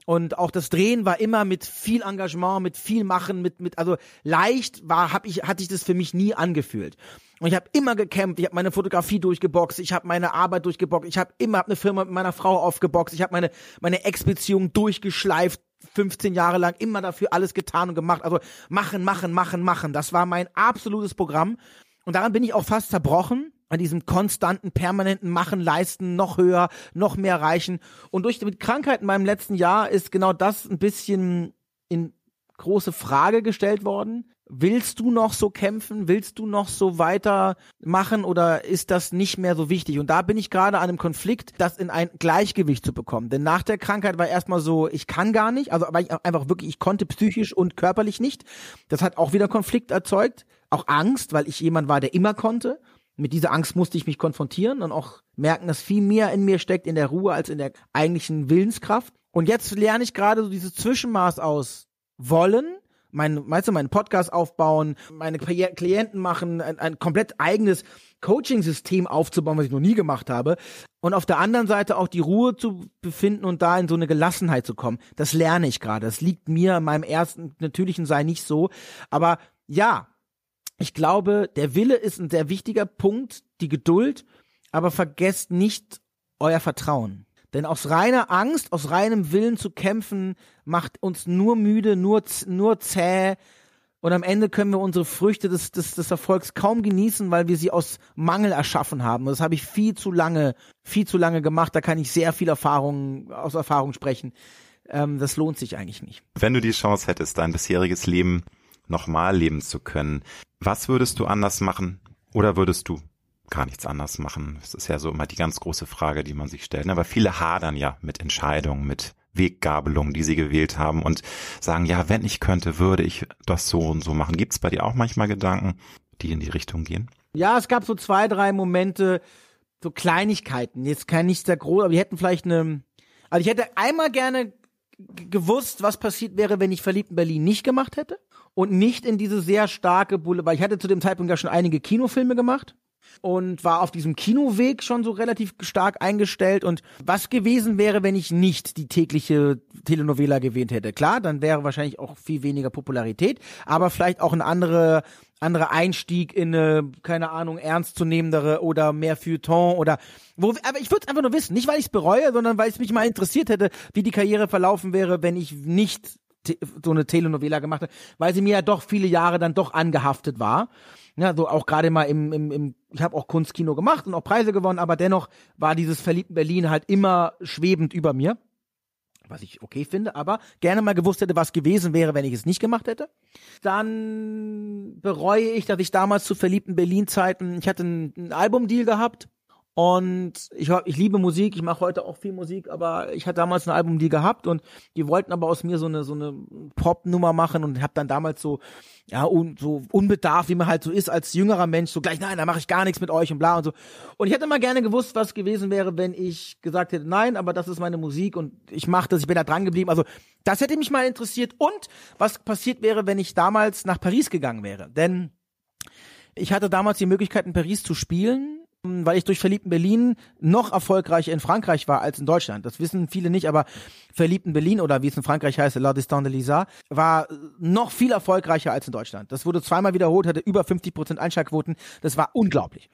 Und auch das Drehen war immer mit viel Engagement, mit viel Machen, mit mit also leicht war, hab ich hatte ich das für mich nie angefühlt. Und ich habe immer gekämpft, ich habe meine Fotografie durchgeboxt, ich habe meine Arbeit durchgeboxt, ich habe immer hab eine Firma mit meiner Frau aufgeboxt, ich habe meine meine Ex-Beziehung durchgeschleift, 15 Jahre lang immer dafür alles getan und gemacht. Also machen, machen, machen, machen. Das war mein absolutes Programm. Und daran bin ich auch fast zerbrochen an diesem konstanten, permanenten Machen, Leisten, noch höher, noch mehr reichen. Und durch die Krankheit in meinem letzten Jahr ist genau das ein bisschen in große Frage gestellt worden. Willst du noch so kämpfen? Willst du noch so weitermachen oder ist das nicht mehr so wichtig? Und da bin ich gerade an einem Konflikt, das in ein Gleichgewicht zu bekommen. Denn nach der Krankheit war erstmal so, ich kann gar nicht, also weil ich einfach wirklich, ich konnte psychisch und körperlich nicht. Das hat auch wieder Konflikt erzeugt, auch Angst, weil ich jemand war, der immer konnte mit dieser Angst musste ich mich konfrontieren und auch merken, dass viel mehr in mir steckt in der Ruhe als in der eigentlichen Willenskraft. Und jetzt lerne ich gerade so dieses Zwischenmaß aus wollen, mein, meinst du, meinen Podcast aufbauen, meine Klienten machen, ein, ein komplett eigenes Coaching-System aufzubauen, was ich noch nie gemacht habe. Und auf der anderen Seite auch die Ruhe zu befinden und da in so eine Gelassenheit zu kommen. Das lerne ich gerade. Das liegt mir in meinem ersten natürlichen Sein nicht so. Aber ja, ich glaube, der Wille ist ein sehr wichtiger Punkt, die Geduld, aber vergesst nicht euer Vertrauen. Denn aus reiner Angst, aus reinem Willen zu kämpfen, macht uns nur müde, nur, nur zäh. Und am Ende können wir unsere Früchte des, des, des Erfolgs kaum genießen, weil wir sie aus Mangel erschaffen haben. Das habe ich viel zu lange, viel zu lange gemacht. Da kann ich sehr viel Erfahrung, aus Erfahrung sprechen. Ähm, das lohnt sich eigentlich nicht. Wenn du die Chance hättest, dein bisheriges Leben nochmal leben zu können, was würdest du anders machen oder würdest du gar nichts anders machen? Das ist ja so immer die ganz große Frage, die man sich stellt. Aber viele hadern ja mit Entscheidungen, mit Weggabelungen, die sie gewählt haben und sagen, ja, wenn ich könnte, würde ich das so und so machen. Gibt es bei dir auch manchmal Gedanken, die in die Richtung gehen? Ja, es gab so zwei, drei Momente, so Kleinigkeiten. Jetzt kein nichts sehr groß, aber wir hätten vielleicht eine, also ich hätte einmal gerne gewusst, was passiert wäre, wenn ich verliebt in Berlin nicht gemacht hätte und nicht in diese sehr starke Bulle, weil ich hatte zu dem Zeitpunkt ja schon einige Kinofilme gemacht und war auf diesem Kinoweg schon so relativ stark eingestellt und was gewesen wäre, wenn ich nicht die tägliche Telenovela gewählt hätte. Klar, dann wäre wahrscheinlich auch viel weniger Popularität, aber vielleicht auch ein andere anderer Einstieg in eine, keine Ahnung, ernstzunehmendere oder mehr Feuilleton oder wo, aber ich würde es einfach nur wissen, nicht weil ich es bereue, sondern weil es mich mal interessiert hätte, wie die Karriere verlaufen wäre, wenn ich nicht so eine Telenovela gemacht hat, weil sie mir ja doch viele Jahre dann doch angehaftet war. Ja, so auch gerade mal im, im, im ich habe auch Kunstkino gemacht und auch Preise gewonnen, aber dennoch war dieses verliebten Berlin halt immer schwebend über mir. Was ich okay finde, aber gerne mal gewusst hätte, was gewesen wäre, wenn ich es nicht gemacht hätte. Dann bereue ich, dass ich damals zu verliebten Berlin-Zeiten, ich hatte einen Albumdeal gehabt Und ich, ich liebe Musik, ich mache heute auch viel Musik, aber ich hatte damals ein Album die gehabt und die wollten aber aus mir so eine so eine Pop-Nummer machen und habe dann damals so ja un, so unbedarft, wie man halt so ist als jüngerer Mensch, so gleich nein, da mache ich gar nichts mit euch und bla und so. Und ich hätte mal gerne gewusst, was gewesen wäre, wenn ich gesagt hätte, nein, aber das ist meine Musik und ich mache das, ich bin da dran geblieben. Also das hätte mich mal interessiert und was passiert wäre, wenn ich damals nach Paris gegangen wäre, denn ich hatte damals die Möglichkeit in Paris zu spielen weil ich durch Verliebten Berlin noch erfolgreicher in Frankreich war als in Deutschland. Das wissen viele nicht, aber Verliebten Berlin oder wie es in Frankreich heißt, La Distance de Lisa, war noch viel erfolgreicher als in Deutschland. Das wurde zweimal wiederholt, hatte über 50 Prozent Einschaltquoten. Das war unglaublich.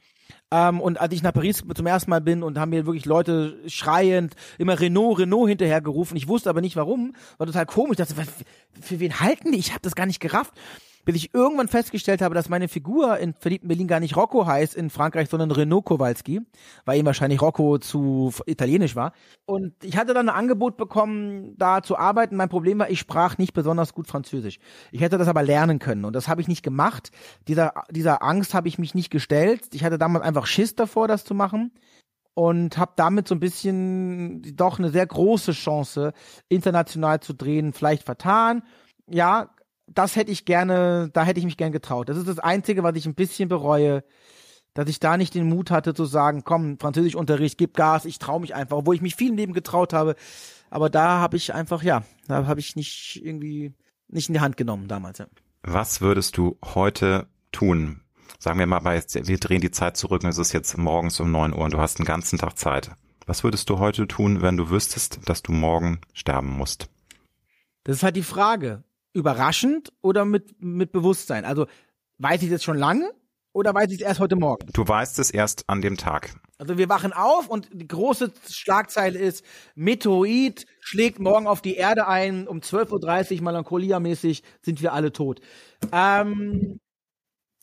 Ähm, und als ich nach Paris zum ersten Mal bin und haben mir wirklich Leute schreiend immer Renault, Renault hinterhergerufen. Ich wusste aber nicht warum. War total komisch. Ich dachte, für wen halten die? Ich habe das gar nicht gerafft bis ich irgendwann festgestellt habe, dass meine Figur in Verliebten Berlin gar nicht Rocco heißt in Frankreich, sondern Renaud Kowalski, weil ihm wahrscheinlich Rocco zu italienisch war. Und ich hatte dann ein Angebot bekommen, da zu arbeiten. Mein Problem war, ich sprach nicht besonders gut Französisch. Ich hätte das aber lernen können und das habe ich nicht gemacht. Dieser, dieser Angst habe ich mich nicht gestellt. Ich hatte damals einfach Schiss davor, das zu machen und habe damit so ein bisschen doch eine sehr große Chance, international zu drehen, vielleicht vertan. Ja, das hätte ich gerne, da hätte ich mich gern getraut. Das ist das Einzige, was ich ein bisschen bereue, dass ich da nicht den Mut hatte zu sagen, komm, Französischunterricht, gib Gas, ich traue mich einfach, obwohl ich mich viel im Leben getraut habe. Aber da habe ich einfach, ja, da habe ich nicht irgendwie nicht in die Hand genommen damals. Ja. Was würdest du heute tun? Sagen wir mal, wir drehen die Zeit zurück und es ist jetzt morgens um neun Uhr und du hast einen ganzen Tag Zeit. Was würdest du heute tun, wenn du wüsstest, dass du morgen sterben musst? Das ist halt die Frage überraschend oder mit, mit Bewusstsein? Also weiß ich das schon lange oder weiß ich es erst heute Morgen? Du weißt es erst an dem Tag. Also wir wachen auf und die große Schlagzeile ist, Meteorit schlägt morgen auf die Erde ein, um 12.30 Uhr melancholia-mäßig sind wir alle tot. Ähm,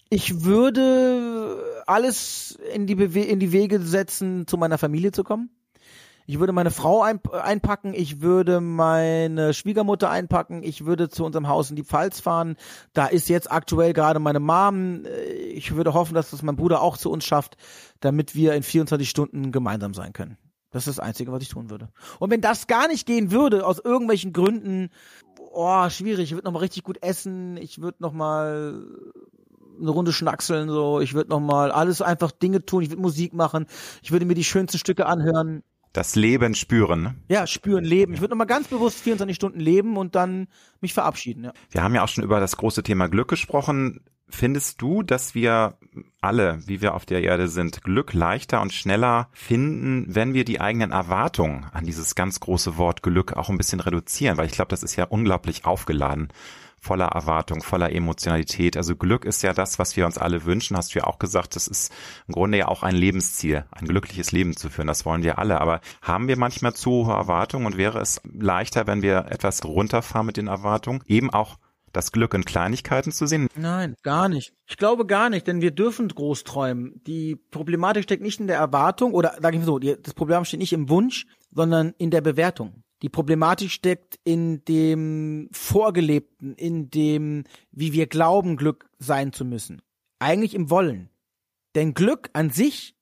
ich würde alles in die, Bewe in die Wege setzen, zu meiner Familie zu kommen. Ich würde meine Frau ein, einpacken, ich würde meine Schwiegermutter einpacken, ich würde zu unserem Haus in die Pfalz fahren. Da ist jetzt aktuell gerade meine Mom. Ich würde hoffen, dass das mein Bruder auch zu uns schafft, damit wir in 24 Stunden gemeinsam sein können. Das ist das Einzige, was ich tun würde. Und wenn das gar nicht gehen würde, aus irgendwelchen Gründen, oh, schwierig, ich würde nochmal richtig gut essen, ich würde nochmal eine Runde schnackseln, so, ich würde nochmal alles einfach Dinge tun, ich würde Musik machen, ich würde mir die schönsten Stücke anhören. Das Leben spüren. Ne? Ja, spüren, leben. Ich würde nochmal ganz bewusst 24 Stunden leben und dann mich verabschieden. Ja. Wir haben ja auch schon über das große Thema Glück gesprochen. Findest du, dass wir alle, wie wir auf der Erde sind, Glück leichter und schneller finden, wenn wir die eigenen Erwartungen an dieses ganz große Wort Glück auch ein bisschen reduzieren? Weil ich glaube, das ist ja unglaublich aufgeladen voller Erwartung, voller Emotionalität. Also Glück ist ja das, was wir uns alle wünschen, hast du ja auch gesagt, das ist im Grunde ja auch ein Lebensziel, ein glückliches Leben zu führen. Das wollen wir alle. Aber haben wir manchmal zu hohe Erwartungen und wäre es leichter, wenn wir etwas runterfahren mit den Erwartungen, eben auch das Glück in Kleinigkeiten zu sehen? Nein, gar nicht. Ich glaube gar nicht, denn wir dürfen groß träumen. Die Problematik steckt nicht in der Erwartung oder sage ich mal so, das Problem steht nicht im Wunsch, sondern in der Bewertung. Die Problematik steckt in dem Vorgelebten, in dem, wie wir glauben, Glück sein zu müssen. Eigentlich im Wollen. Denn Glück an sich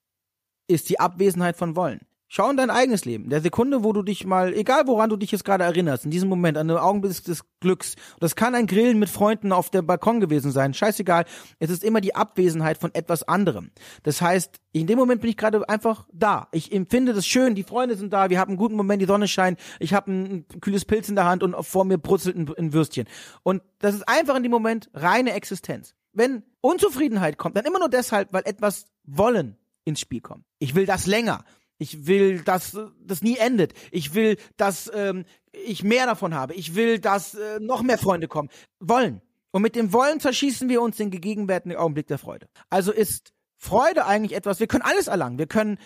ist die Abwesenheit von Wollen. Schau in dein eigenes Leben. Der Sekunde, wo du dich mal, egal woran du dich jetzt gerade erinnerst, in diesem Moment, an den Augenblick des Glücks, das kann ein Grillen mit Freunden auf der Balkon gewesen sein, scheißegal, es ist immer die Abwesenheit von etwas anderem. Das heißt, in dem Moment bin ich gerade einfach da. Ich empfinde das schön, die Freunde sind da, wir haben einen guten Moment, die Sonne scheint, ich habe ein, kühles Pilz in der Hand und vor mir brutzelt ein, ein Würstchen. Und das ist einfach in dem Moment reine Existenz. Wenn Unzufriedenheit kommt, dann immer nur deshalb, weil etwas wollen ins Spiel kommt. Ich will das länger. Ich will, dass das nie endet. Ich will, dass ähm, ich mehr davon habe. Ich will, dass äh, noch mehr Freunde kommen. Wollen. Und mit dem Wollen zerschießen wir uns den gegenwärtigen Augenblick der Freude. Also ist Freude eigentlich etwas, wir können alles erlangen. Wir können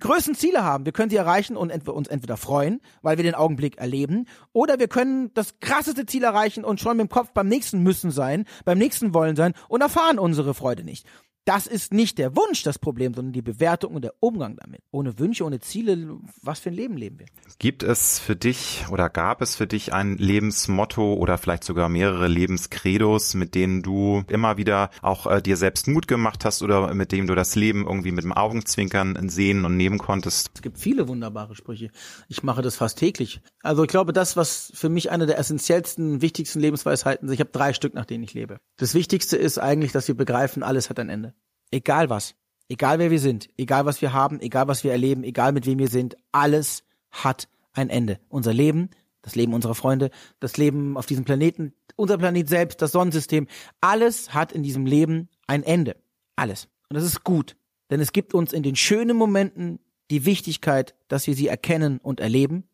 größten Ziele haben. Wir können sie erreichen und entweder, uns entweder freuen, weil wir den Augenblick erleben, oder wir können das krasseste Ziel erreichen und schon mit dem Kopf beim nächsten müssen sein, beim nächsten wollen sein und erfahren unsere Freude nicht. Das ist nicht der Wunsch das Problem, sondern die Bewertung und der Umgang damit. Ohne Wünsche, ohne Ziele, was für ein Leben leben wir? Gibt es für dich oder gab es für dich ein Lebensmotto oder vielleicht sogar mehrere Lebenskredos, mit denen du immer wieder auch äh, dir selbst Mut gemacht hast oder mit dem du das Leben irgendwie mit dem Augenzwinkern sehen und nehmen konntest? Es gibt viele wunderbare Sprüche. Ich mache das fast täglich. Also ich glaube, das, was für mich eine der essentiellsten, wichtigsten Lebensweisheiten ist, ich habe drei Stück, nach denen ich lebe. Das Wichtigste ist eigentlich, dass wir begreifen, alles hat ein Ende. Egal was. Egal wer wir sind. Egal was wir haben. Egal was wir erleben. Egal mit wem wir sind. Alles hat ein Ende. Unser Leben, das Leben unserer Freunde, das Leben auf diesem Planeten, unser Planet selbst, das Sonnensystem. Alles hat in diesem Leben ein Ende. Alles. Und das ist gut. Denn es gibt uns in den schönen Momenten die Wichtigkeit, dass wir sie erkennen und erleben.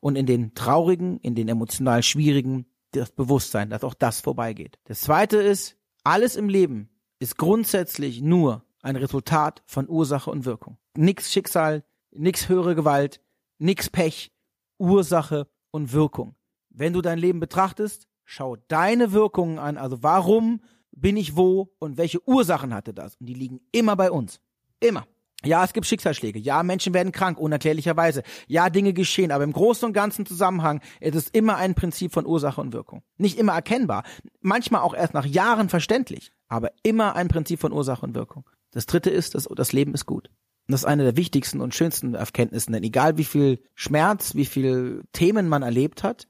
Und in den traurigen, in den emotional schwierigen, das Bewusstsein, dass auch das vorbeigeht. Das zweite ist, alles im Leben ist grundsätzlich nur ein Resultat von Ursache und Wirkung. Nix Schicksal, nix höhere Gewalt, nix Pech, Ursache und Wirkung. Wenn du dein Leben betrachtest, schau deine Wirkungen an, also warum bin ich wo und welche Ursachen hatte das? Und die liegen immer bei uns. Immer. Ja, es gibt Schicksalsschläge. Ja, Menschen werden krank, unerklärlicherweise. Ja, Dinge geschehen, aber im großen und ganzen Zusammenhang ist es immer ein Prinzip von Ursache und Wirkung. Nicht immer erkennbar, manchmal auch erst nach Jahren verständlich, aber immer ein Prinzip von Ursache und Wirkung. Das dritte ist, dass das Leben ist gut. Und das ist eine der wichtigsten und schönsten Erkenntnissen, denn egal wie viel Schmerz, wie viel Themen man erlebt hat,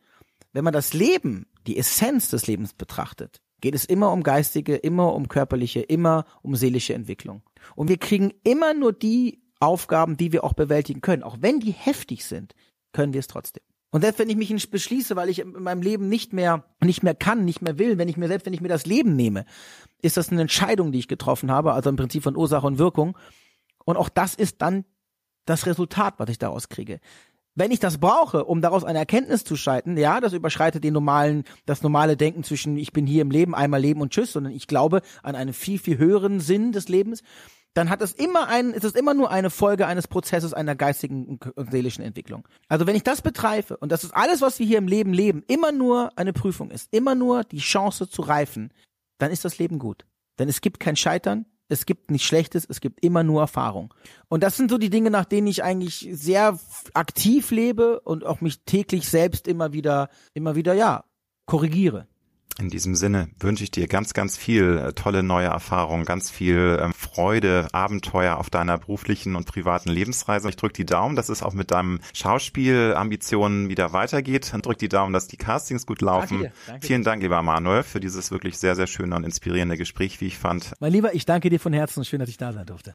wenn man das Leben, die Essenz des Lebens betrachtet, geht es immer um geistige, immer um körperliche, immer um seelische Entwicklung. Und wir kriegen immer nur die Aufgaben, die wir auch bewältigen können. Auch wenn die heftig sind, können wir es trotzdem. Und selbst wenn ich mich beschließe, weil ich in meinem Leben nicht mehr, nicht mehr kann, nicht mehr will, wenn ich mir selbst, wenn ich mir das Leben nehme, ist das eine Entscheidung, die ich getroffen habe, also im Prinzip von Ursache und Wirkung. Und auch das ist dann das Resultat, was ich daraus kriege. Wenn ich das brauche, um daraus eine Erkenntnis zu schalten, ja, das überschreitet den normalen, das normale Denken zwischen ich bin hier im Leben, einmal leben und tschüss, sondern ich glaube an einen viel, viel höheren Sinn des Lebens, dann hat es immer ein, ist es immer nur eine Folge eines Prozesses einer geistigen und seelischen Entwicklung. Also wenn ich das betreife und das ist alles, was wir hier im Leben leben, immer nur eine Prüfung ist, immer nur die Chance zu reifen, dann ist das Leben gut. Denn es gibt kein Scheitern, es gibt nichts Schlechtes, es gibt immer nur Erfahrung. Und das sind so die Dinge, nach denen ich eigentlich sehr aktiv lebe und auch mich täglich selbst immer wieder, immer wieder, ja, korrigiere. In diesem Sinne wünsche ich dir ganz, ganz viel äh, tolle neue Erfahrungen, ganz viel ähm, Freude, Abenteuer auf deiner beruflichen und privaten Lebensreise. Ich drücke die Daumen, dass es auch mit deinem Schauspielambitionen wieder weitergeht. Und drück die Daumen, dass die Castings gut laufen. Danke dir, danke Vielen Dank, lieber Manuel, für dieses wirklich sehr, sehr schöne und inspirierende Gespräch, wie ich fand. Mein Lieber, ich danke dir von Herzen. Schön, dass ich da sein durfte.